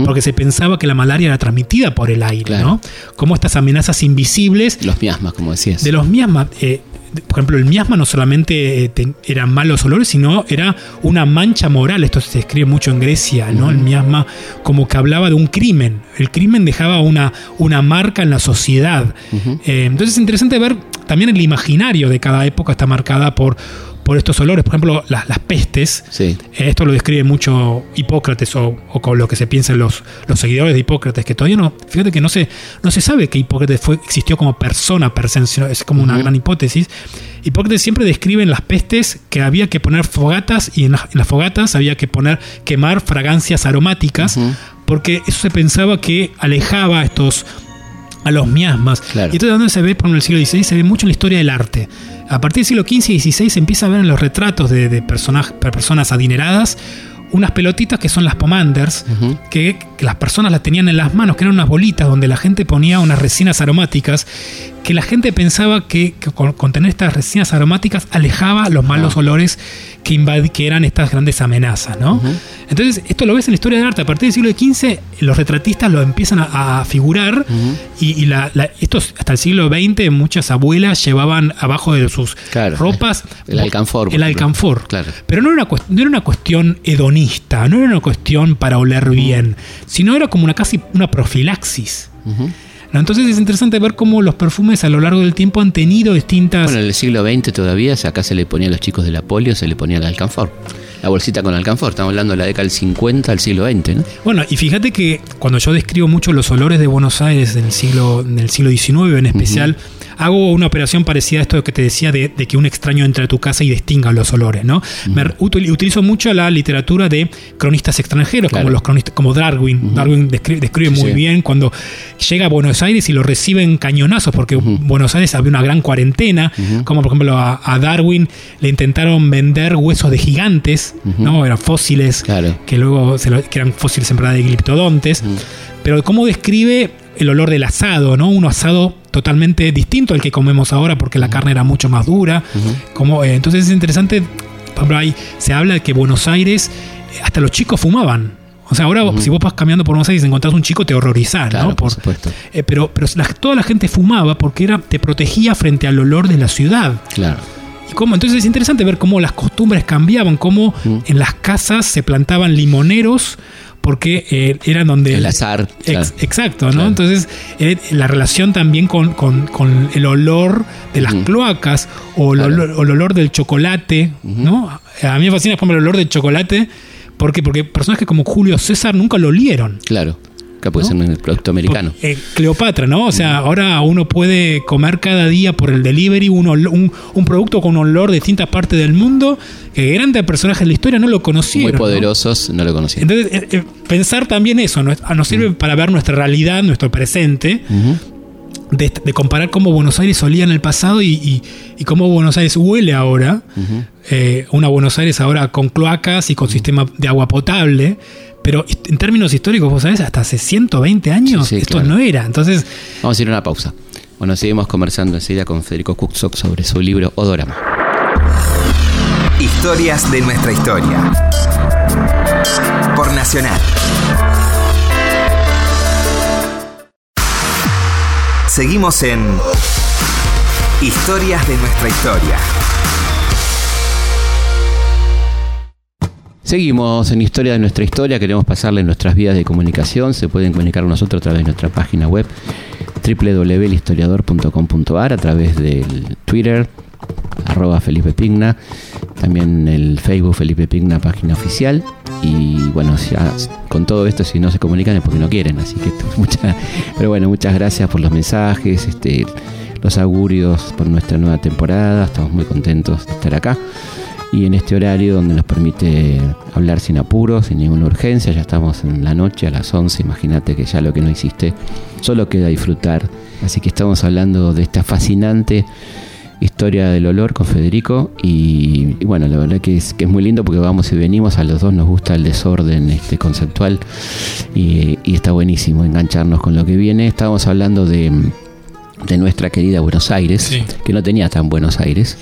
porque se pensaba que la malaria era transmitida por el aire, ¿no? Como estas amenazas invisibles. Los miasmas, como decías. De los miasmas. Eh, por ejemplo, el miasma no solamente eh, eran malos olores, sino era una mancha moral. Esto se escribe mucho en Grecia, ¿no? El miasma como que hablaba de un crimen. El crimen dejaba una, una marca en la sociedad. Eh, entonces es interesante ver también el imaginario de cada época está marcada por por estos olores. Por ejemplo, las, las pestes. Sí. Eh, Esto lo describe mucho Hipócrates o, o con lo que se piensa en los, los seguidores de Hipócrates, que todavía no, fíjate que no se, no se sabe que Hipócrates fue, existió como persona per se, es como una gran hipótesis. Hipócrates siempre describe en las pestes que había que poner fogatas y en, las- en las fogatas había que poner, quemar fragancias aromáticas, porque eso se pensaba que alejaba a estos a los miasmas. Claro. Y entonces donde se ve, por ejemplo, en el siglo XVI, se ve mucho en la historia del arte. A partir del siglo XV y XVI se empieza a ver en los retratos de, de personas, adineradas unas pelotitas que son las pomanders, que las personas las tenían en las manos, que eran unas bolitas donde la gente ponía unas resinas aromáticas, que la gente pensaba que, que con, con tener estas resinas aromáticas alejaba los malos Ah. olores que, que eran estas grandes amenazas, ¿no? Entonces, esto lo ves en la historia del arte. A partir del siglo XV, los retratistas lo empiezan a, a figurar y, y la- la- estos, hasta el siglo XX, muchas abuelas llevaban abajo de sus Claro. ropas El alcanfor, El alcanfor. Claro. Pero no era, una, no era una cuestión hedonista, no era una cuestión para oler bien, sino era como una casi una profilaxis. Entonces es interesante ver cómo los perfumes a lo largo del tiempo han tenido distintas. Bueno, en el siglo XX todavía, acá se le ponía a los chicos de la polio, se le ponía el alcanfor. La bolsita con alcanfor. Estamos hablando de la década del 50 al siglo XX, ¿no? Bueno, y fíjate que cuando yo describo mucho los olores de Buenos Aires del siglo, del siglo XIX en especial, hago una operación parecida a esto que te decía de, de que un extraño entre a tu casa y distinga los olores, ¿no? Me util- utilizo mucho la literatura de cronistas extranjeros, Claro. como los cronistas, como Darwin. Darwin descri- describe, Sí, muy sí. bien cuando llega a Buenos Aires y lo reciben cañonazos, porque Buenos Aires había una gran cuarentena, como por ejemplo a, a Darwin le intentaron vender huesos de gigantes, ¿no? Eran fósiles Claro. que luego se lo- que eran fósiles en verdad de gliptodontes. Pero cómo describe el olor del asado, ¿no? Un asado totalmente distinto al que comemos ahora porque la carne era mucho más dura. Como, eh, entonces es interesante, por ejemplo, ahí se habla de que Buenos Aires, eh, hasta los chicos fumaban. O sea, ahora si vos vas caminando por Buenos Aires y encontrás un chico, te horrorizás, Claro, ¿no? por supuesto. eh, pero pero la- toda la gente fumaba porque era, te protegía frente al olor de la ciudad. Claro. Y cómo, entonces es interesante ver cómo las costumbres cambiaban, cómo en las casas se plantaban limoneros porque eh, eran donde... El azar. Ex- claro. Exacto, ¿no? Claro. Entonces, eh, la relación también con, con- con el olor de las cloacas o el, Claro. olor, o el olor del chocolate, ¿no? A mí me fascina, por ejemplo, el olor del chocolate. ¿Por qué? Porque personajes como Julio César nunca lo olieron. Claro. Acá puede ser un producto americano. Eh, Cleopatra, ¿no? O sea, ahora uno puede comer cada día por el delivery un, olo- un, un producto con olor de distintas partes del mundo que grandes personajes de la historia no lo conocieron. Muy ¿no? poderosos, no, lo conocían. Entonces, eh, eh, pensar también eso ¿no? Ah, nos sirve para ver nuestra realidad, nuestro presente, de, de comparar cómo Buenos Aires olía en el pasado y, y- y cómo Buenos Aires huele ahora. Eh, una Buenos Aires ahora con cloacas y con sistema de agua potable. Pero en términos históricos, vos sabés, hasta hace 120 años Sí, sí, esto claro. no era. Entonces, Vamos a ir a una pausa. Bueno, seguimos conversando enseguida con Federico Kuczok sobre su libro Odorama. Historias de nuestra historia. Por Nacional. Seguimos en Historias de nuestra historia. Seguimos en Historia de nuestra historia, queremos pasarle nuestras vías de comunicación, se pueden comunicar con nosotros a través de nuestra página web www.historiador.com.ar, a través del Twitter, arroba Felipe Pigna, también el Facebook Felipe Pigna, página oficial, y bueno, ya con todo esto si no se comunican es porque no quieren, así que mucha, pero bueno, muchas gracias por los mensajes, este, los augurios por nuestra nueva temporada, estamos muy contentos de estar acá y en este horario donde nos permite hablar sin apuros, sin ninguna urgencia, ya estamos en la noche a las 11, imagínate que ya lo que no hiciste, solo queda disfrutar. Así que estamos hablando de esta fascinante historia del olor con Federico y, y bueno, la verdad que es, que es muy lindo porque vamos y venimos, a los dos nos gusta el desorden este conceptual y, y está buenísimo engancharnos con lo que viene. Estábamos hablando de, de nuestra querida Buenos Aires, Sí. que no tenía tan Buenos Aires.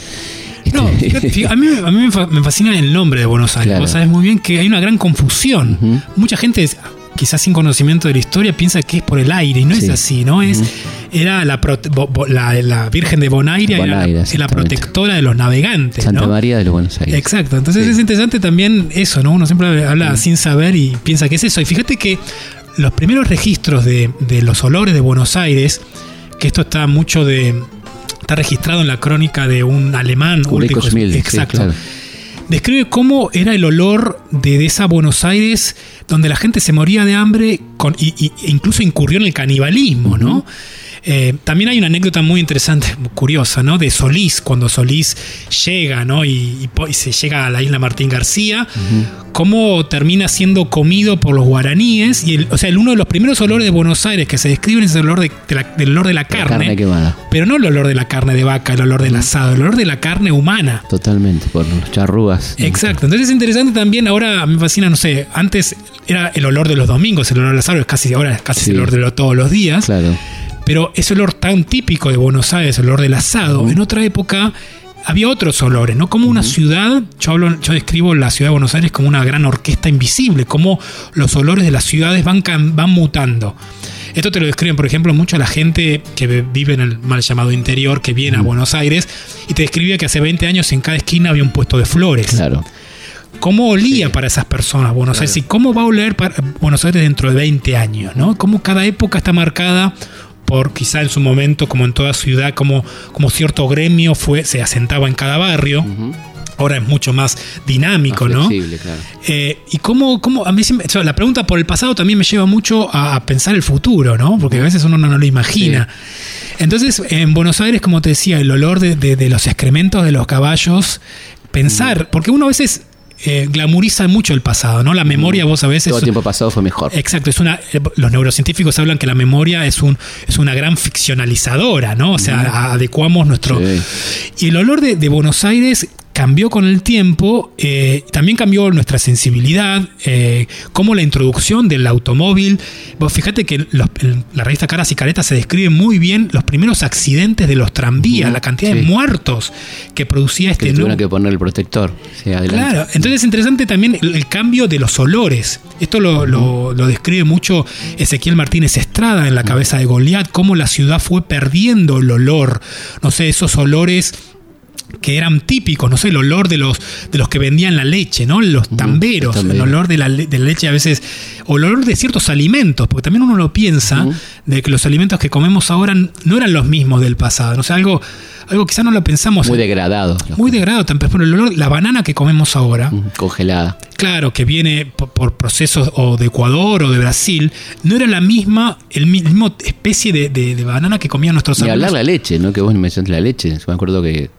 No, Este- a mí, a mí me fa- me fascina el nombre de Buenos Aires. Claro. Vos sabés muy bien que hay una gran confusión. Mucha gente, quizás sin conocimiento de la historia, piensa que es por el aire y no es Sí. así, ¿no? Es, era la, prote- bo- bo- la, la Virgen de Bonaire, era, la- Bonaire, es la protectora de los navegantes. Santa ¿no? María de los Buenos Aires. Exacto, entonces Sí. es interesante también eso, ¿no? Uno siempre habla sin saber y piensa que es eso. Y fíjate que los primeros registros de, de los olores de Buenos Aires, que esto está mucho de. Está registrado en la crónica de un alemán, Ulrico Ulrico- Schmid, sí, exacto. claro. Describe cómo era el olor de, de esa Buenos Aires donde la gente se moría de hambre con, y, y- e incluso incurrió en el canibalismo, ¿no? Eh, también hay una anécdota muy interesante, curiosa, ¿no? De Solís, cuando Solís llega, ¿no? Y, y se llega a la isla Martín García, cómo termina siendo comido por los guaraníes. Y el- o sea, el, uno de los primeros olores de Buenos Aires que se describen es el olor de, de la, del olor de la La carne. carne quemada. pero no el olor de la carne de vaca, el olor del asado, el olor de la carne humana. Totalmente, por los charrúas. Exacto, entonces es interesante también, ahora me fascina, no sé, antes era el olor de los domingos, el olor del asado, es casi, ahora es casi Sí. el olor de lo- todos los días, Claro. Pero ese olor tan típico de Buenos Aires, el olor del asado, en otra época había otros olores, ¿no? Como una ciudad, yo, hablo, yo describo la ciudad de Buenos Aires como una gran orquesta invisible, como los olores de las ciudades van, van mutando. Esto te lo describen, por ejemplo, mucho la gente que vive en el mal llamado interior, que viene a Buenos Aires, y te describía que hace 20 años en cada esquina había un puesto de flores Claro. cómo olía para esas personas Buenos Aires y cómo va a oler para Buenos Aires dentro de 20 años, ¿no? Cómo cada época está marcada por quizá en su momento, como en toda ciudad, como, como cierto gremio fue, se asentaba en cada barrio. Ahora es mucho más dinámico, Más ¿no? claro. Eh, y cómo, cómo a mí siempre- o sea, la pregunta por el pasado también me lleva mucho a, a pensar el futuro, ¿no? Porque a veces uno no, no lo imagina. Entonces, en Buenos Aires, como te decía, el olor de, de- de los excrementos de los caballos, pensar, porque uno a veces eh, glamuriza mucho el pasado, ¿no? La memoria, vos a veces. Todo el tiempo pasado fue mejor. Exacto, es una, eh, los neurocientíficos hablan que la memoria es, un, es una gran ficcionalizadora, ¿no? O sea, a- adecuamos nuestro... Sí. Y el olor de, de Buenos Aires cambió con el tiempo, eh, también cambió nuestra sensibilidad, eh, como la introducción del automóvil. Vos fíjate que los- en la revista Caras y Caretas se describe muy bien los primeros accidentes de los tranvías, la cantidad de muertos que producía Que este le tuvieron que poner el protector. Sí. Claro, entonces es interesante también el, el cambio de los olores. Esto lo, lo- lo describe mucho Ezequiel Martínez Estrada en la cabeza de Goliat, cómo la ciudad fue perdiendo el olor, no sé, esos olores que eran típicos, no sé, el olor de los, de los que vendían la leche, ¿no? Los tamberos, el el olor de la, de la leche a veces, olor de ciertos alimentos, porque también uno lo piensa, de que los alimentos que comemos ahora no eran los mismos del pasado, no sé, algo, algo quizá no lo pensamos. Muy degradado. muy degradado, tan- por el olor, la banana que comemos ahora, Congelada. claro, que viene por, por procesos o de Ecuador o de Brasil, no era la misma, el mi- mismo especie de, de- de banana que comían nuestros Ni hablar abuelos. la leche, ¿no? Que vos mencionaste la leche. Yo me acuerdo que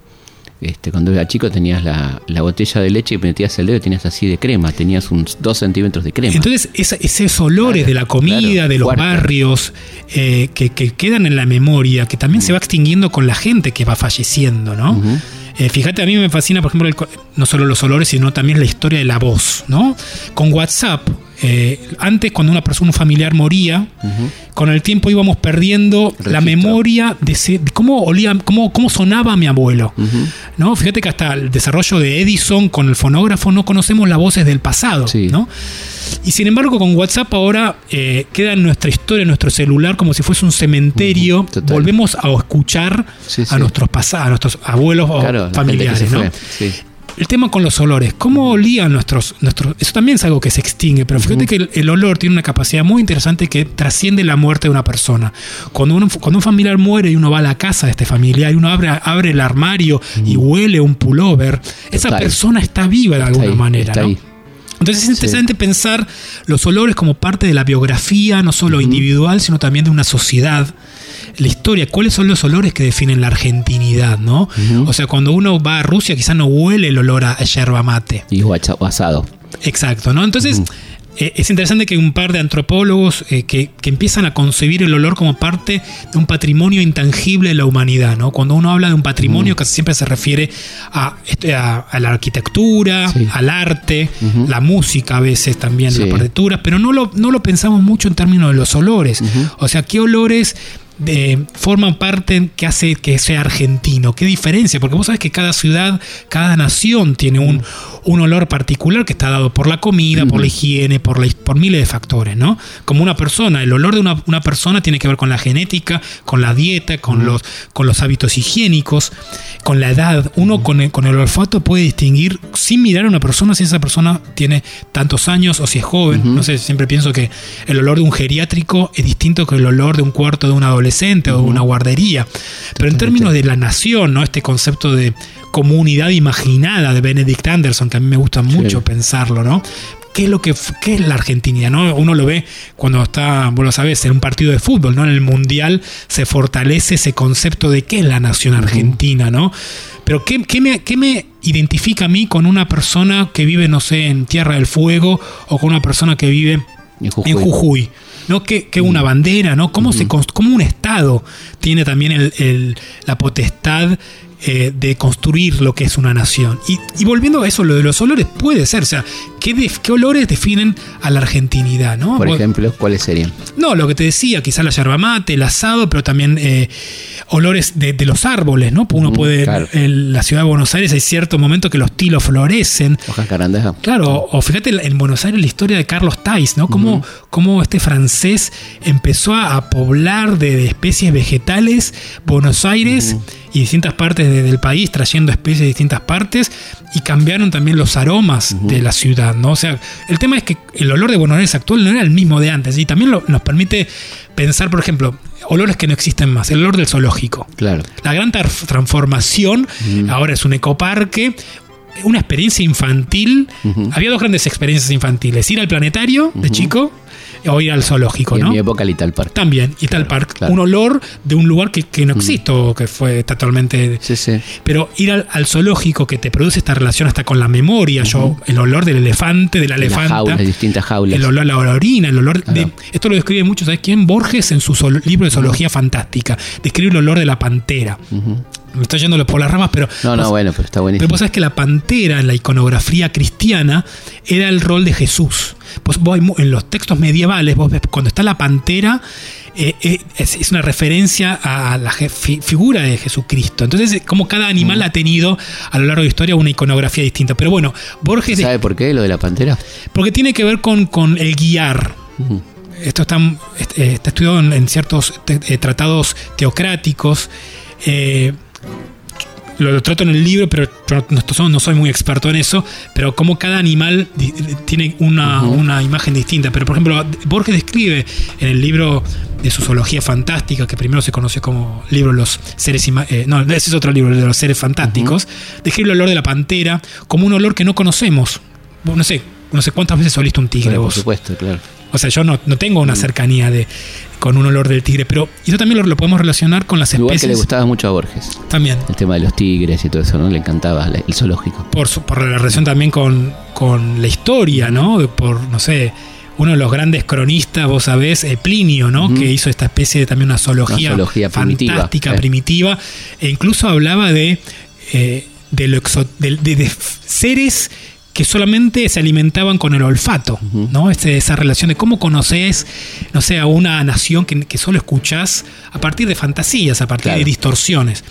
este, cuando era chico tenías la, la botella de leche y metías el dedo y tenías así de crema. Tenías unos dos centímetros de crema. Entonces, esa- esos olores de la comida, claro, de los barrios, eh, que, que quedan en la memoria, que también se va extinguiendo con la gente que va falleciendo, ¿no? Eh, fíjate, a mí me fascina, por ejemplo, el no solo los olores, sino también la historia de la voz, ¿no? Con WhatsApp, eh, antes cuando una persona, un familiar moría, con el tiempo íbamos perdiendo la memoria de, ese- de cómo olía, cómo, cómo sonaba mi abuelo. ¿no? Fíjate que hasta el desarrollo de Edison con el fonógrafo no conocemos las voces del pasado. Sí. ¿no? Y sin embargo, con WhatsApp ahora eh, queda en nuestra historia, en nuestro celular, como si fuese un cementerio. Volvemos a escuchar Sí, a sí. nuestros pasados, a nuestros abuelos o Claro, familiares. ¿no? El tema con los olores, ¿cómo olían nuestros, nuestros... Eso también es algo que se extingue, pero fíjate que el, el olor tiene una capacidad muy interesante que trasciende la muerte de una persona. Cuando, uno- cuando un familiar muere y uno va a la casa de este familiar y uno abre, abre el armario y huele un pullover, esa persona está viva de Está alguna ahí, manera. está ¿no? ahí. Entonces es interesante pensar los olores como parte de la biografía, no solo individual, sino también de una sociedad. La historia, cuáles son los olores que definen la argentinidad, ¿no? O sea, cuando uno va a Rusia quizás no huele el olor a yerba mate. Y o asado. Exacto, ¿no? Entonces, eh, es interesante que un par de antropólogos eh, que, que empiezan a concebir el olor como parte de un patrimonio intangible de la humanidad, ¿no? Cuando uno habla de un patrimonio, casi siempre se refiere a, este, a, a la arquitectura, Sí. al arte, la música a veces también, Sí. las partituras, pero no lo, no lo pensamos mucho en términos de los olores. O sea, ¿qué olores eh, forman parte que hace que sea argentino? ¿Qué diferencia? Porque vos sabés que cada ciudad, cada nación tiene un, un olor particular que está dado por la comida, por la higiene, por, la, por miles de factores, ¿no? Como una persona, el olor de una, una persona tiene que ver con la genética, con la dieta, con, los, con los hábitos higiénicos, con la edad. Uno con el, con el olfato puede distinguir sin mirar a una persona si esa persona tiene tantos años o si es joven. No sé, siempre pienso que el olor de un geriátrico es distinto que el olor de un cuarto de un adolescente o de una guardería. Pero en términos de la nación, ¿no? Este concepto de comunidad imaginada de Benedict Anderson, que a mí me gusta mucho pensarlo, ¿no? ¿Qué es lo que qué es la Argentina? ¿no? Uno lo ve cuando está, vos lo sabés, en un partido de fútbol, ¿no? En el Mundial se fortalece ese concepto de qué es la nación argentina, ¿no? Pero ¿qué, qué me, qué me identifica a mí con una persona que vive, no sé, en Tierra del Fuego o con una persona que vive En Jujuy. en Jujuy. ¿no? Que, que una bandera, ¿no? ¿Cómo, se, cómo un Estado tiene también el- el- la potestad eh, de construir lo que es una nación? Y, y volviendo a eso, lo de los olores puede ser, o sea, ¿qué, qué olores definen a la argentinidad, ¿no? Por ejemplo, ¿cuáles serían? no, lo que te decía, quizá la yerba mate, el asado, pero también eh, olores de, de los árboles, ¿no? Uno puede, claro. en la ciudad de Buenos Aires hay cierto momento que los tilos florecen, Hojas. Claro, o fíjate en Buenos Aires la historia de Carlos Tais, ¿no? Cómo, cómo este francés empezó a, a poblar de, de especies vegetales Buenos Aires y distintas partes de- del país, trayendo especies de distintas partes y cambiaron también los aromas de la ciudad, ¿no? O sea, el tema es que el olor de Buenos Aires actual no era el mismo de antes y también lo- nos permite pensar, por ejemplo, olores que no existen más, el olor del zoológico. Claro. La gran transformación, ahora es un ecoparque, una experiencia infantil. Había dos grandes experiencias infantiles, ir al planetario de chico o ir al zoológico, Y en ¿no? mi época Little Park. También, y tal park, claro. un olor de un lugar que, que no existe o que fue totalmente... Sí, sí. Pero ir al, al zoológico que te produce esta relación hasta con la memoria, yo, el olor del elefante, de la Las jaulas, distintas jaulas. el olor a la orina, el olor de. Claro. Esto lo describe mucho, ¿sabes quién? Borges en su libro de zoología fantástica. Describe el olor de la pantera. Me estoy yendo por las ramas, pero. No, no, vos- bueno, pero está Pero buenísimo. vos sabés que la pantera en la iconografía cristiana era el rol de Jesús. Vos, vos en los textos medievales, vos ves cuando está la pantera, eh, eh, es, es una referencia a la fi- figura de Jesucristo. Entonces, como cada animal ha tenido a lo largo de la historia una iconografía distinta. Pero bueno, Borges ¿Sabe por qué lo de la pantera? porque tiene que ver con, con el guiar. Esto está, eh, está estudiado en, ciertos tratados teocráticos. Eh, lo, lo trato en el libro, pero yo no, soy muy experto en eso. Pero como cada animal tiene una, una imagen distinta. Pero por ejemplo, Borges describe en el libro de su zoología fantástica, que primero se conoció como libro de los seres. eh, no, ese es otro libro, el de los seres fantásticos. Describe el olor de la pantera como un olor que no conocemos. Vos No sé, no sé cuántas veces oliste un tigre Claro, por vos. supuesto, claro. O sea, yo no, no tengo una cercanía de con un olor del tigre, pero eso también lo, lo podemos relacionar con las Igual que le especies. gustaba mucho a Borges. También. El tema de los tigres y todo eso, ¿no? Le encantaba la- el zoológico. Por, su- por la relación también con, con la historia, ¿no? Por, no sé, uno de los grandes cronistas, vos sabés, eh, Plinio, ¿no? Que hizo esta especie de también una zoología, Una zoología primitiva, fantástica, eh. primitiva, e incluso hablaba de, eh, de, lo exo- de- de- de seres que solamente se alimentaban con el olfato, ¿no? Este- esa relación de cómo conoces, no sé, a una nación que, que solo escuchás a partir de fantasías, a partir Claro. de distorsiones.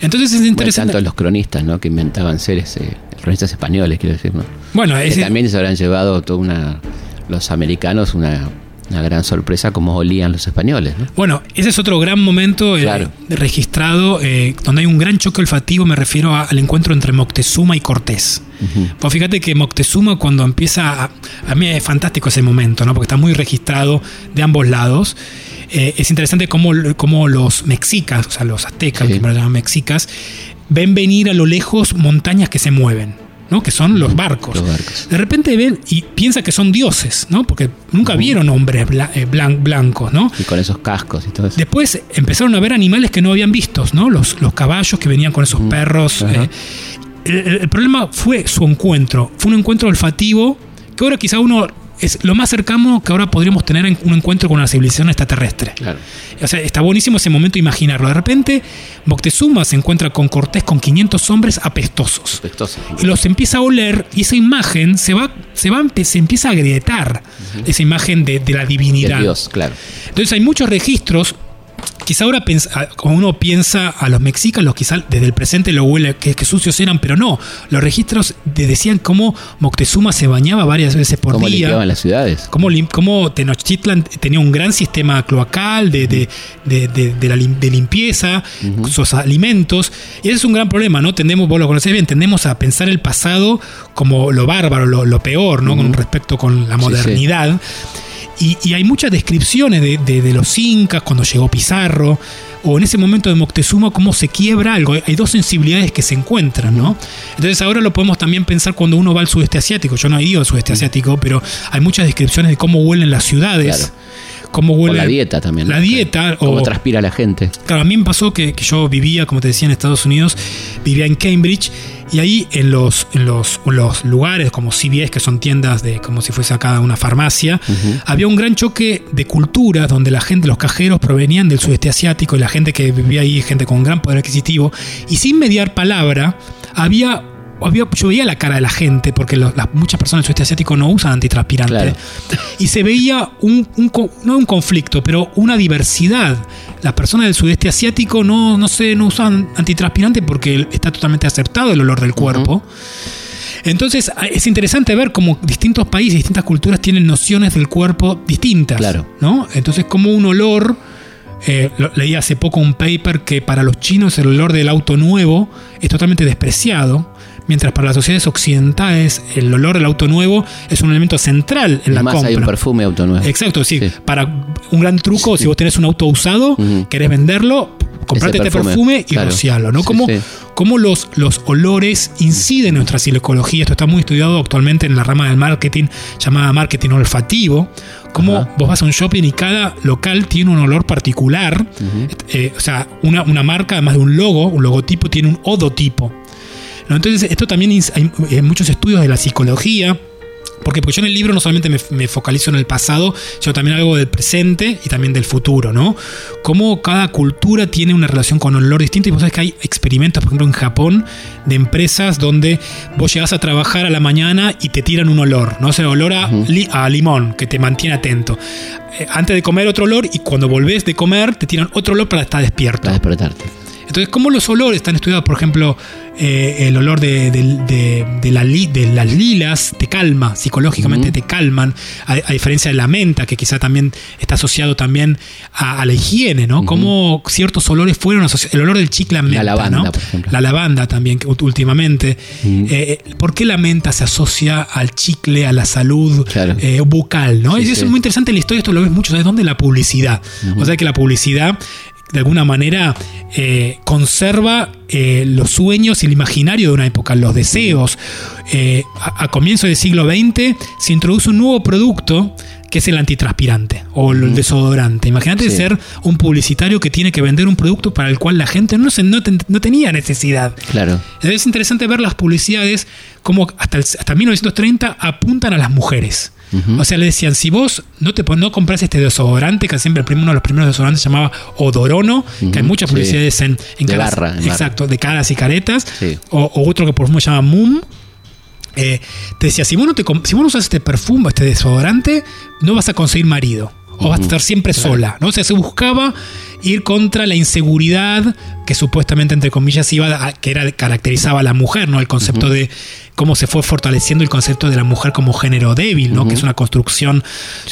Entonces es Bueno, interesante. tanto los cronistas, ¿no? Que inventaban seres, eh, cronistas españoles, quiero decir, ¿no? bueno, Que también se habrán llevado toda una, los americanos una, una gran sorpresa como olían los españoles, ¿no? Bueno, ese es otro gran momento eh, Claro. registrado eh, donde hay un gran choque olfativo, me refiero a- al encuentro entre Moctezuma y Cortés. Pues fíjate que Moctezuma cuando empieza, a, a mí es fantástico ese momento, ¿no? porque está muy registrado de ambos lados. Eh, es interesante cómo, cómo los mexicas, o sea, los aztecas, Sí. que me lo llaman mexicas, ven venir a lo lejos montañas que se mueven. ¿no? que son los barcos. Los barcos. De repente ven y piensa que son dioses, ¿no? porque nunca vieron hombres eh, blan- blancos, ¿no? Y con esos cascos y todo eso. Después empezaron a ver animales que no habían vistos, ¿no? Los, los caballos que venían con esos perros. ajá. eh. El, problema fue su encuentro. Fue un encuentro olfativo que ahora quizá uno es lo más cercano que ahora podríamos tener en un encuentro con una civilización extraterrestre. Claro. O sea, está buenísimo ese momento imaginarlo. De repente, Moctezuma se encuentra con Cortés con 500 hombres apestosos Apestoso. y los empieza a oler y esa imagen se va, se va, se empieza a agrietar, esa imagen de, de la divinidad. Dios, claro. Entonces hay muchos registros quizá ahora como uno piensa a los mexicanos, quizá desde el presente lo huele que, sucios eran, pero no. Los registros decían cómo Moctezuma se bañaba varias veces por ¿Cómo día. limpiaban las ciudades. Cómo, cómo Tenochtitlan tenía un gran sistema cloacal de, de, de, limpieza, sus alimentos. Y ese es un gran problema, ¿no? Tendemos, vos lo conocés bien, tendemos a pensar el pasado como lo bárbaro, lo, peor, ¿no? Con respecto con la modernidad. Y, hay muchas descripciones de, los incas, cuando llegó Pizarro, o en ese momento de Moctezuma, cómo se quiebra algo. Hay dos sensibilidades que se encuentran, ¿no? Entonces ahora lo podemos también pensar cuando uno va al sudeste asiático. Yo no he ido al sudeste asiático, pero hay muchas descripciones de cómo huelen las ciudades. Cómo huele, o la dieta también. La dieta. Cómo transpira la gente. Claro, a mí me pasó que, que yo vivía, como te decía, en Estados Unidos, vivía en Cambridge y ahí en los, en los, los lugares como CBS, que son tiendas de como si fuese acá una farmacia, había un gran choque de culturas donde la gente, los cajeros provenían del sudeste asiático y la gente que vivía ahí, gente con gran poder adquisitivo, y sin mediar palabra, había yo veía la cara de la gente, porque muchas personas del sudeste asiático no usan antitranspirante. Y se veía un, no un conflicto, pero una diversidad. Las personas del sudeste asiático no, no, sé, no usan antitranspirante porque está totalmente aceptado el olor del cuerpo. Entonces es interesante ver cómo distintos países, distintas culturas tienen nociones del cuerpo distintas. Claro. ¿no? Entonces, como un olor. Eh, leí hace poco un paper que para los chinos el olor del auto nuevo es totalmente despreciado mientras para las sociedades occidentales el olor del auto nuevo es un elemento central en la más compra. hay un perfume auto nuevo. Exacto, sí. Para un gran truco, si vos tenés un auto usado, querés venderlo, comprate este perfume y rocialo, ¿no? Cómo, los, los olores inciden en nuestra psicología. Esto está muy estudiado actualmente en la rama del marketing llamada marketing olfativo. Cómo vos vas a un shopping y cada local tiene un olor particular. Eh, o sea, una, una marca, además de un logo, un logotipo, tiene un odotipo. Entonces, esto también hay, muchos estudios de la psicología. Porque, porque yo en el libro no solamente me, focalizo en el pasado, sino también algo del presente y también del futuro, ¿no? Cómo cada cultura tiene una relación con olor distinto. Y vos sabés que hay experimentos, por ejemplo, en Japón, de empresas donde vos llegás a trabajar a la mañana y te tiran un olor, ¿no? O sea, olor a, a limón, que te mantiene atento. Eh, antes de comer otro olor y cuando volvés de comer te tiran otro olor para estar despierto. Para despertarte. Entonces, ¿cómo los olores están estudiados? Por ejemplo, eh, el olor de, la de, las lilas te calma, psicológicamente te calman, a, diferencia de la menta, que quizá también está asociado también a, la higiene, ¿no? Cómo ciertos olores fueron asociados. El olor del chicle a menta, La lavanda, ¿no? por ejemplo. La lavanda también, últimamente. Eh, ¿Por qué la menta se asocia al chicle, a la salud eh, bucal, ¿no? y eso es muy interesante la historia, esto lo ves mucho, ¿sabes dónde? La publicidad. O sea que la publicidad de alguna manera eh, conserva eh, los sueños y el imaginario de una época, los deseos. Eh, a, comienzos del siglo XX se introduce un nuevo producto que es el antitranspirante o el desodorante. Imagínate ser un publicitario que tiene que vender un producto para el cual la gente no, se, no, tenía necesidad. Claro. Es interesante ver las publicidades como hasta, hasta 1930 apuntan a las mujeres. O sea, le decían, si vos no te no compras este desodorante, que siempre uno de los primeros desodorantes se llamaba Odorono, que hay muchas publicidades en, en, de barra, exacto, de caras y caretas, o, otro que por ejemplo se llama Moom. Eh, te decía, si vos, no te, si vos no usas este perfume, este desodorante, no vas a conseguir marido o vas a estar siempre sola, ¿no? O sea, se buscaba ir contra la inseguridad que supuestamente, entre comillas, iba que era, caracterizaba a la mujer, ¿no? El concepto de cómo se fue fortaleciendo el concepto de la mujer como género débil, ¿no? Que es una construcción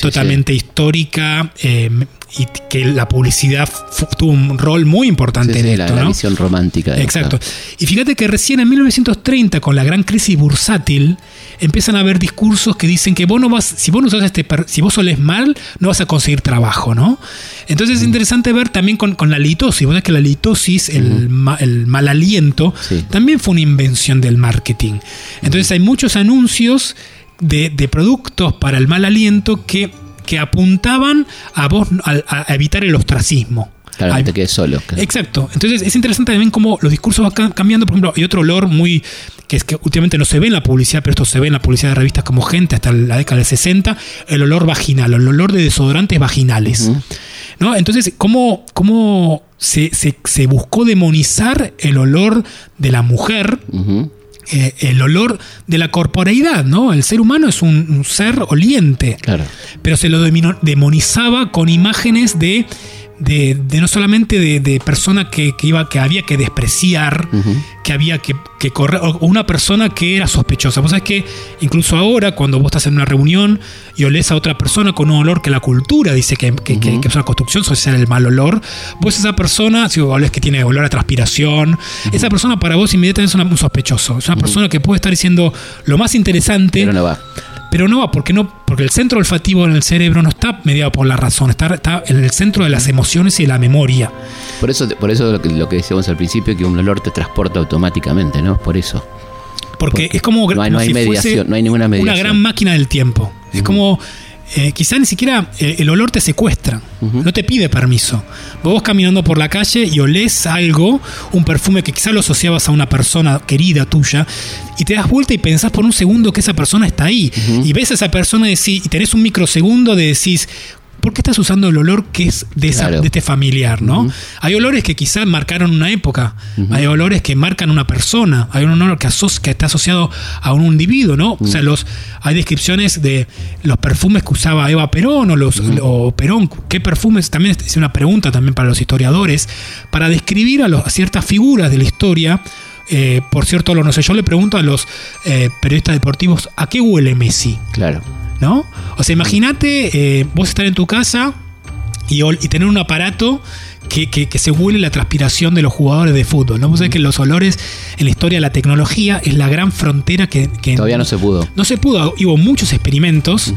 totalmente histórica eh, y que la publicidad tuvo un rol muy importante en esto, la, la visión romántica. Exacto. Y fíjate que recién en 1930, con la gran crisis bursátil, empiezan a haber discursos que dicen que vos no vas, si vos no usas este, si vos solés mal, no vas a conseguir trabajo, ¿no? Entonces es interesante ver también con, la litosis. Vos sabés que la litosis, el, mal aliento, también fue una invención del marketing. Entonces hay muchos anuncios de, productos para el mal aliento que, que apuntaban a vos a, evitar el ostracismo. Claro, que te quedes solo. Exacto. Entonces es interesante también cómo los discursos van cambiando. Por ejemplo, hay otro olor muy que es que últimamente no se ve en la publicidad, pero esto se ve en la publicidad de revistas como Gente hasta la década del 60, el olor vaginal, el olor de desodorantes vaginales. ¿no? Entonces, ¿cómo, cómo se, buscó demonizar el olor de la mujer? Eh, el olor de la corporeidad, ¿no? El ser humano es un, ser oliente. Claro. Pero se lo demonizaba con imágenes de de, de no solamente de, de persona que, que iba, que había que despreciar, que había que, que correr, o una persona que era sospechosa. Vos sabés que incluso ahora, cuando vos estás en una reunión y olés a otra persona con un olor que la cultura dice que, que- que es una construcción social, el mal olor, vos esa persona, si vos olés que tiene olor a transpiración, esa persona para vos inmediatamente es una- un sospechoso. Es una persona que puede estar diciendo lo más interesante, Pero no va. Pero no va, porque no, porque el centro olfativo en el cerebro no está mediado por la razón, está, está en el centro de las emociones y de la memoria. Por eso, por eso lo que, lo que decíamos al principio, que un olor te transporta automáticamente, ¿no? Por eso. Porque, Porque es como, no hay- como no hay si fuese mediación, no hay ninguna Una mediación. gran máquina del tiempo. Es como. Eh, quizá ni siquiera eh, el olor te secuestra, no te pide permiso. Vos vas caminando por la calle y olés algo, un perfume que quizá lo asociabas a una persona querida tuya, y te das vuelta y pensás por un segundo que esa persona está ahí. Y ves a esa persona y, decís- y tenés un microsegundo de decís, ¿por qué estás usando el olor que es de, esa- Claro. de este familiar? ¿no? Hay olores que quizás marcaron una época, hay olores que marcan una persona, hay un olor que, aso- que está asociado a un individuo, ¿no? O sea, los, hay descripciones de los perfumes que usaba Eva Perón o, los, o Perón, ¿qué perfumes? También es una pregunta también para los historiadores, para describir a, los- a ciertas figuras de la historia. Eh, por cierto, lo no sé, yo le pregunto a los eh, periodistas deportivos, ¿a qué huele Messi? Claro. ¿No? O sea, imagínate eh, vos estar en tu casa y, tener un aparato que, que- que se huele la transpiración de los jugadores de fútbol, ¿no? Vos sabés que los olores en la historia de la tecnología es la gran frontera que... que Todavía no se pudo. no se pudo, hubo muchos experimentos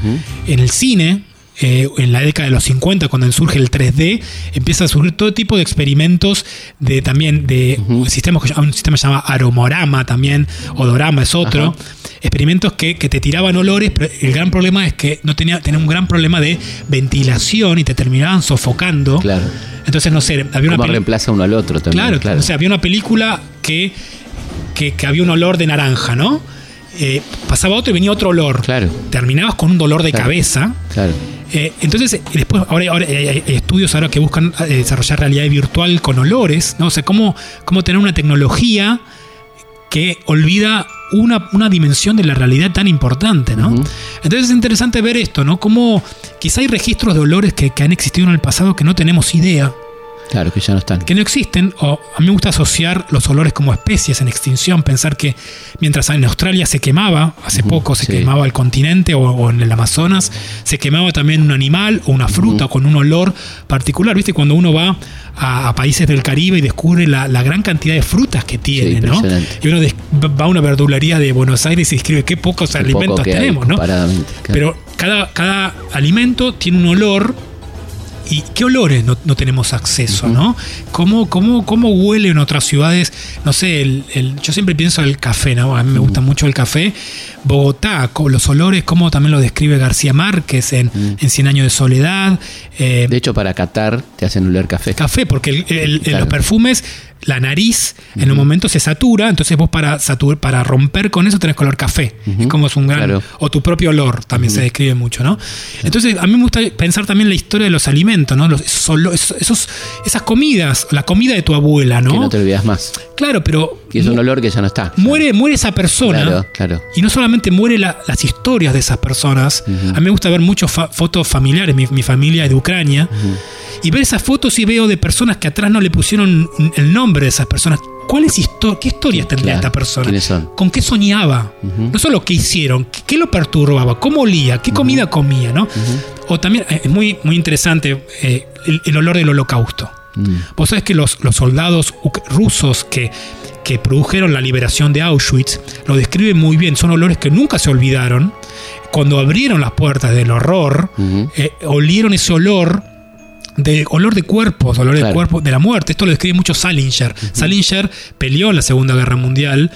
en el cine. Eh, en la década de los 50, cuando surge el 3D, empieza a surgir todo tipo de experimentos de también de sistemas que un sistema que se llama aromorama también, odorama es otro. Experimentos que, que te tiraban olores, pero el gran problema es que no tenía, tenía un gran problema de ventilación y te terminaban sofocando. Claro. Entonces, no sé, había una ¿Cómo peli- reemplaza uno al otro también? Claro, claro. o sea, había una película que, que, que había un olor de naranja, ¿no? Eh, pasaba otro y venía otro olor. Claro. Terminabas con un dolor de Claro. cabeza. Claro. Eh, entonces, y después, ahora, ahora hay, estudios ahora que buscan eh, desarrollar realidad virtual con olores, ¿no? O sea, cómo, cómo tener una tecnología que olvida una, una dimensión de la realidad tan importante, ¿no? Entonces es interesante ver esto, ¿no? Cómo quizá hay registros de olores que, que han existido en el pasado que no tenemos idea Claro, que ya no están. que no existen, o a mí me gusta asociar los olores como especies en extinción, pensar que mientras en Australia se quemaba, hace poco se sí. quemaba el continente o, o en el Amazonas, se quemaba también un animal o una fruta con un olor particular, ¿viste? Cuando uno va a, a países del Caribe y descubre la, la gran cantidad de frutas que tiene, ¿no? Y uno va a una verdulería de Buenos Aires y describe qué pocos Qué alimentos poco tenemos, ¿no? claro. Pero cada, cada alimento tiene un olor. ¿Y qué olores no, no tenemos acceso, no? ¿Cómo, cómo, ¿Cómo huele en otras ciudades? No sé, el, el- yo siempre pienso el café, ¿no? A mí me gusta mucho el café. Bogotá, los olores, como también lo describe García Márquez en, en Cien Años de Soledad. Eh, De hecho, para Qatar te hacen oler café. café, porque el- el- el- Claro. los perfumes, la nariz en un momento se satura, entonces vos para satur- para romper con eso tenés color café. Es como es un gran. Claro. O tu propio olor también se describe mucho, ¿no? Entonces, a mí me gusta pensar también la historia de los alimentos, ¿no? Los, esos, esas comidas, la comida de tu abuela, ¿no? Que no te olvidas más. Claro, pero. Y es un olor que ya no está. Muere, muere esa persona. Claro, claro. Y no solamente muere la- las historias de esas personas. A mí me gusta ver muchas fa- fotos familiares. Mi, mi familia es de Ucrania. Y ver esas fotos y veo de personas que atrás no le pusieron el nombre de esas personas. ¿Cuáles histo- ¿Qué historias tendría Claro. esta persona? ¿Con qué soñaba? No solo qué hicieron, qué, qué lo perturbaba, cómo olía, qué comida comía, ¿no? O también eh, es muy, muy interesante eh, el, el olor del holocausto. Mm. Vos sabés que los, los soldados rusos que, que produjeron la liberación de Auschwitz lo describen muy bien. Son olores que nunca se olvidaron. Cuando abrieron las puertas del horror, eh, olieron ese olor de olor de cuerpos, olor de Claro. cuerpo de la muerte. Esto lo describe mucho Salinger. Salinger peleó en la Segunda Guerra Mundial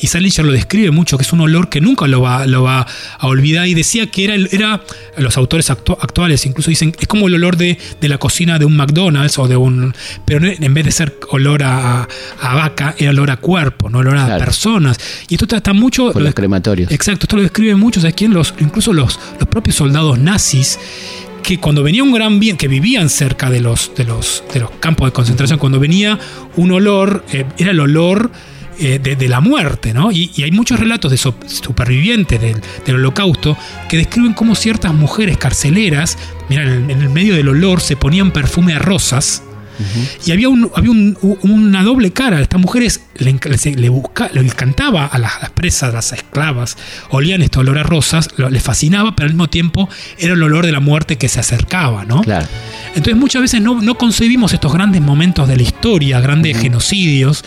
y Salinger lo describe mucho, que es un olor que nunca lo va, lo va a olvidar. Y decía que era, era los autores actu- actuales incluso dicen, es como el olor de, de la cocina de un McDonald's o de un... Pero en vez de ser olor a, a vaca, era olor a cuerpo, no olor a Claro. personas. Y esto trata mucho... Por lo los crematorios. Exacto, esto lo describen muchos aquí, en los, incluso los, los propios soldados nazis, que cuando venía un gran bien, que vivían cerca de los, de los, de los campos de concentración, cuando venía un olor, eh, era el olor eh, de, la muerte, ¿no? Y, hay muchos relatos de supervivientes del, holocausto que describen cómo ciertas mujeres carceleras, mira, en, el medio del olor se ponían perfume a rosas. Y había, un, había una doble cara. Estas mujeres le, le, busca, le encantaba a las, presas, a las esclavas, olían este olor a rosas, les fascinaba, pero al mismo tiempo era el olor de la muerte que se acercaba, ¿no? Claro. Entonces muchas veces no, no concebimos estos grandes momentos de la historia, grandes genocidios,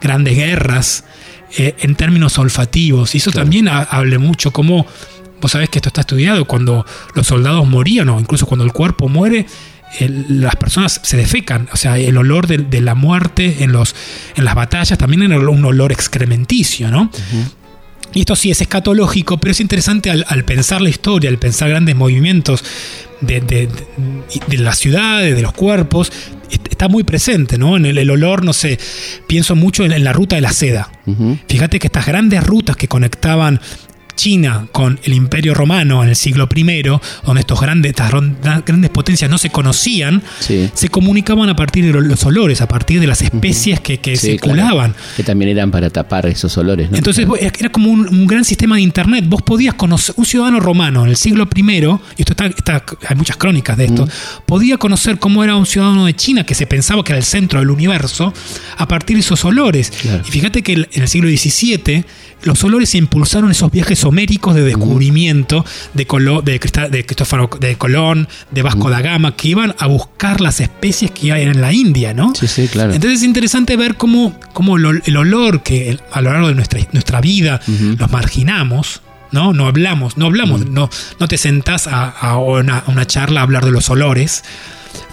grandes guerras, eh, en términos olfativos. Y eso también hable mucho como, vos sabés que esto está estudiado, cuando los soldados morían o incluso cuando el cuerpo muere, las personas se defecan, o sea, el olor de, la muerte en, los, en las batallas también era un olor excrementicio, ¿no? Y esto sí es escatológico, pero es interesante al, pensar la historia, al pensar grandes movimientos de, de, las ciudades, de los cuerpos, está muy presente, ¿no? En el, olor, no sé, pienso mucho en, la ruta de la seda. Fíjate que estas grandes rutas que conectaban China con el Imperio Romano en el siglo I, donde estos grandes, estas grandes potencias no se conocían, se comunicaban a partir de los olores, a parir de las especies que, circulaban. Que también eran para tapar esos olores. Entonces era como un, gran sistema de internet. Vos podías conocer, un ciudadano romano en el siglo I, y esto está, hay muchas crónicas de esto, podía conocer cómo era un ciudadano de China que se pensaba que era el centro del universo a partir de esos olores. Y fíjate que en el siglo XVII los olores impulsaron esos viajes homéricos de descubrimiento de, de, de, Cristóforo de Colón, de Vasco da Gama, que iban a buscar las especies que hay en la India, ¿no? Sí, sí, claro. Entonces es interesante ver cómo, cómo el olor que a lo largo de nuestra, nuestra vida los marginamos, ¿no? No hablamos, no hablamos, no, no te sentás a, a, una, a, una, charla a hablar de los olores,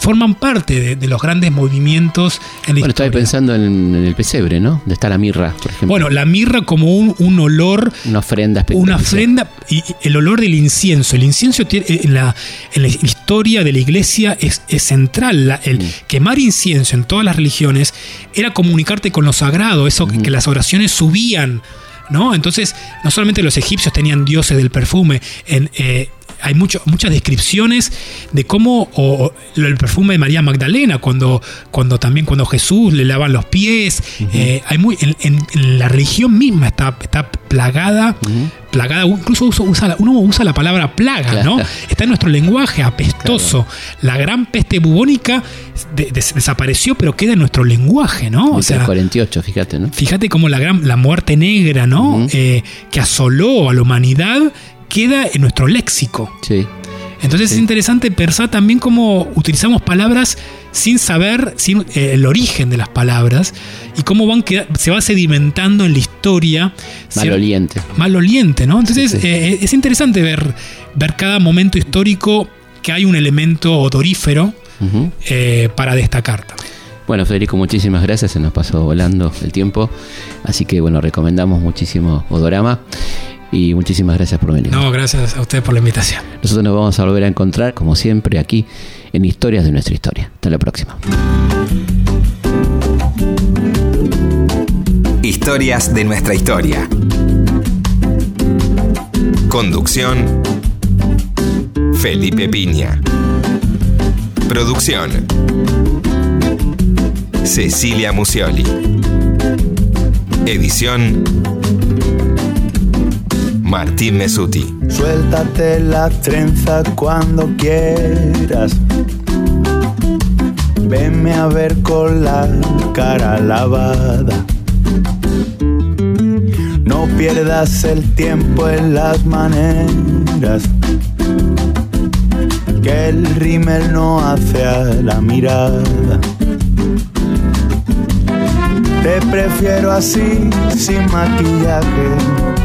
forman parte de, los grandes movimientos en la bueno, estaba pensando en, el pesebre, ¿no? De está la mirra, por ejemplo. Bueno, la mirra como un, olor. Una ofrenda Una ofrenda y el olor del incienso. El incienso tiene, en, la, en la historia de la iglesia es, central. el mm. quemar incienso en todas las religiones era comunicarte con lo sagrado, eso que las oraciones subían. ¿No? Entonces, no solamente los egipcios tenían dioses del perfume, en, eh, hay muchas descripciones de cómo el perfume de María Magdalena, cuando, cuando también cuando Jesús le lavan los pies, eh, hay muy, en, la religión misma está, está plagada, plagada, incluso usa, uno usa la palabra plaga, ¿no? Está en nuestro lenguaje apestoso. La gran peste bubónica desapareció, pero queda en nuestro lenguaje, ¿no? O sea, 48, fíjate, ¿no? Fíjate cómo la gran, la muerte negra, ¿no? Eh, que asoló a la humanidad queda en nuestro léxico. Sí. Entonces es interesante pensar también cómo utilizamos palabras sin saber sin, eh, el origen de las palabras y cómo van se va sedimentando en la historia. Maloliente. Maloliente, ¿no? Entonces eh, es interesante ver, ver cada momento histórico que hay un elemento odorífero eh, para destacar Bueno, Federico, muchísimas gracias. Se nos pasó volando el tiempo. Así que, bueno, recomendamos muchísimo Odorama y muchísimas gracias por venir. No, gracias a usted por la invitación. Nosotros nos vamos a volver a encontrar, como siempre, aquí en Historias de nuestra historia. Hasta la próxima. Historias de nuestra historia. Conducción. Felipe Piña. Producción. Cecilia Musioli. Edición. Martín Mesuti. Suéltate la trenza cuando quieras. Venme a ver con la cara lavada. No pierdas el tiempo en las maneras. Que el rímel no hace a la mirada. Te prefiero así, sin maquillaje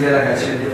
de la canción de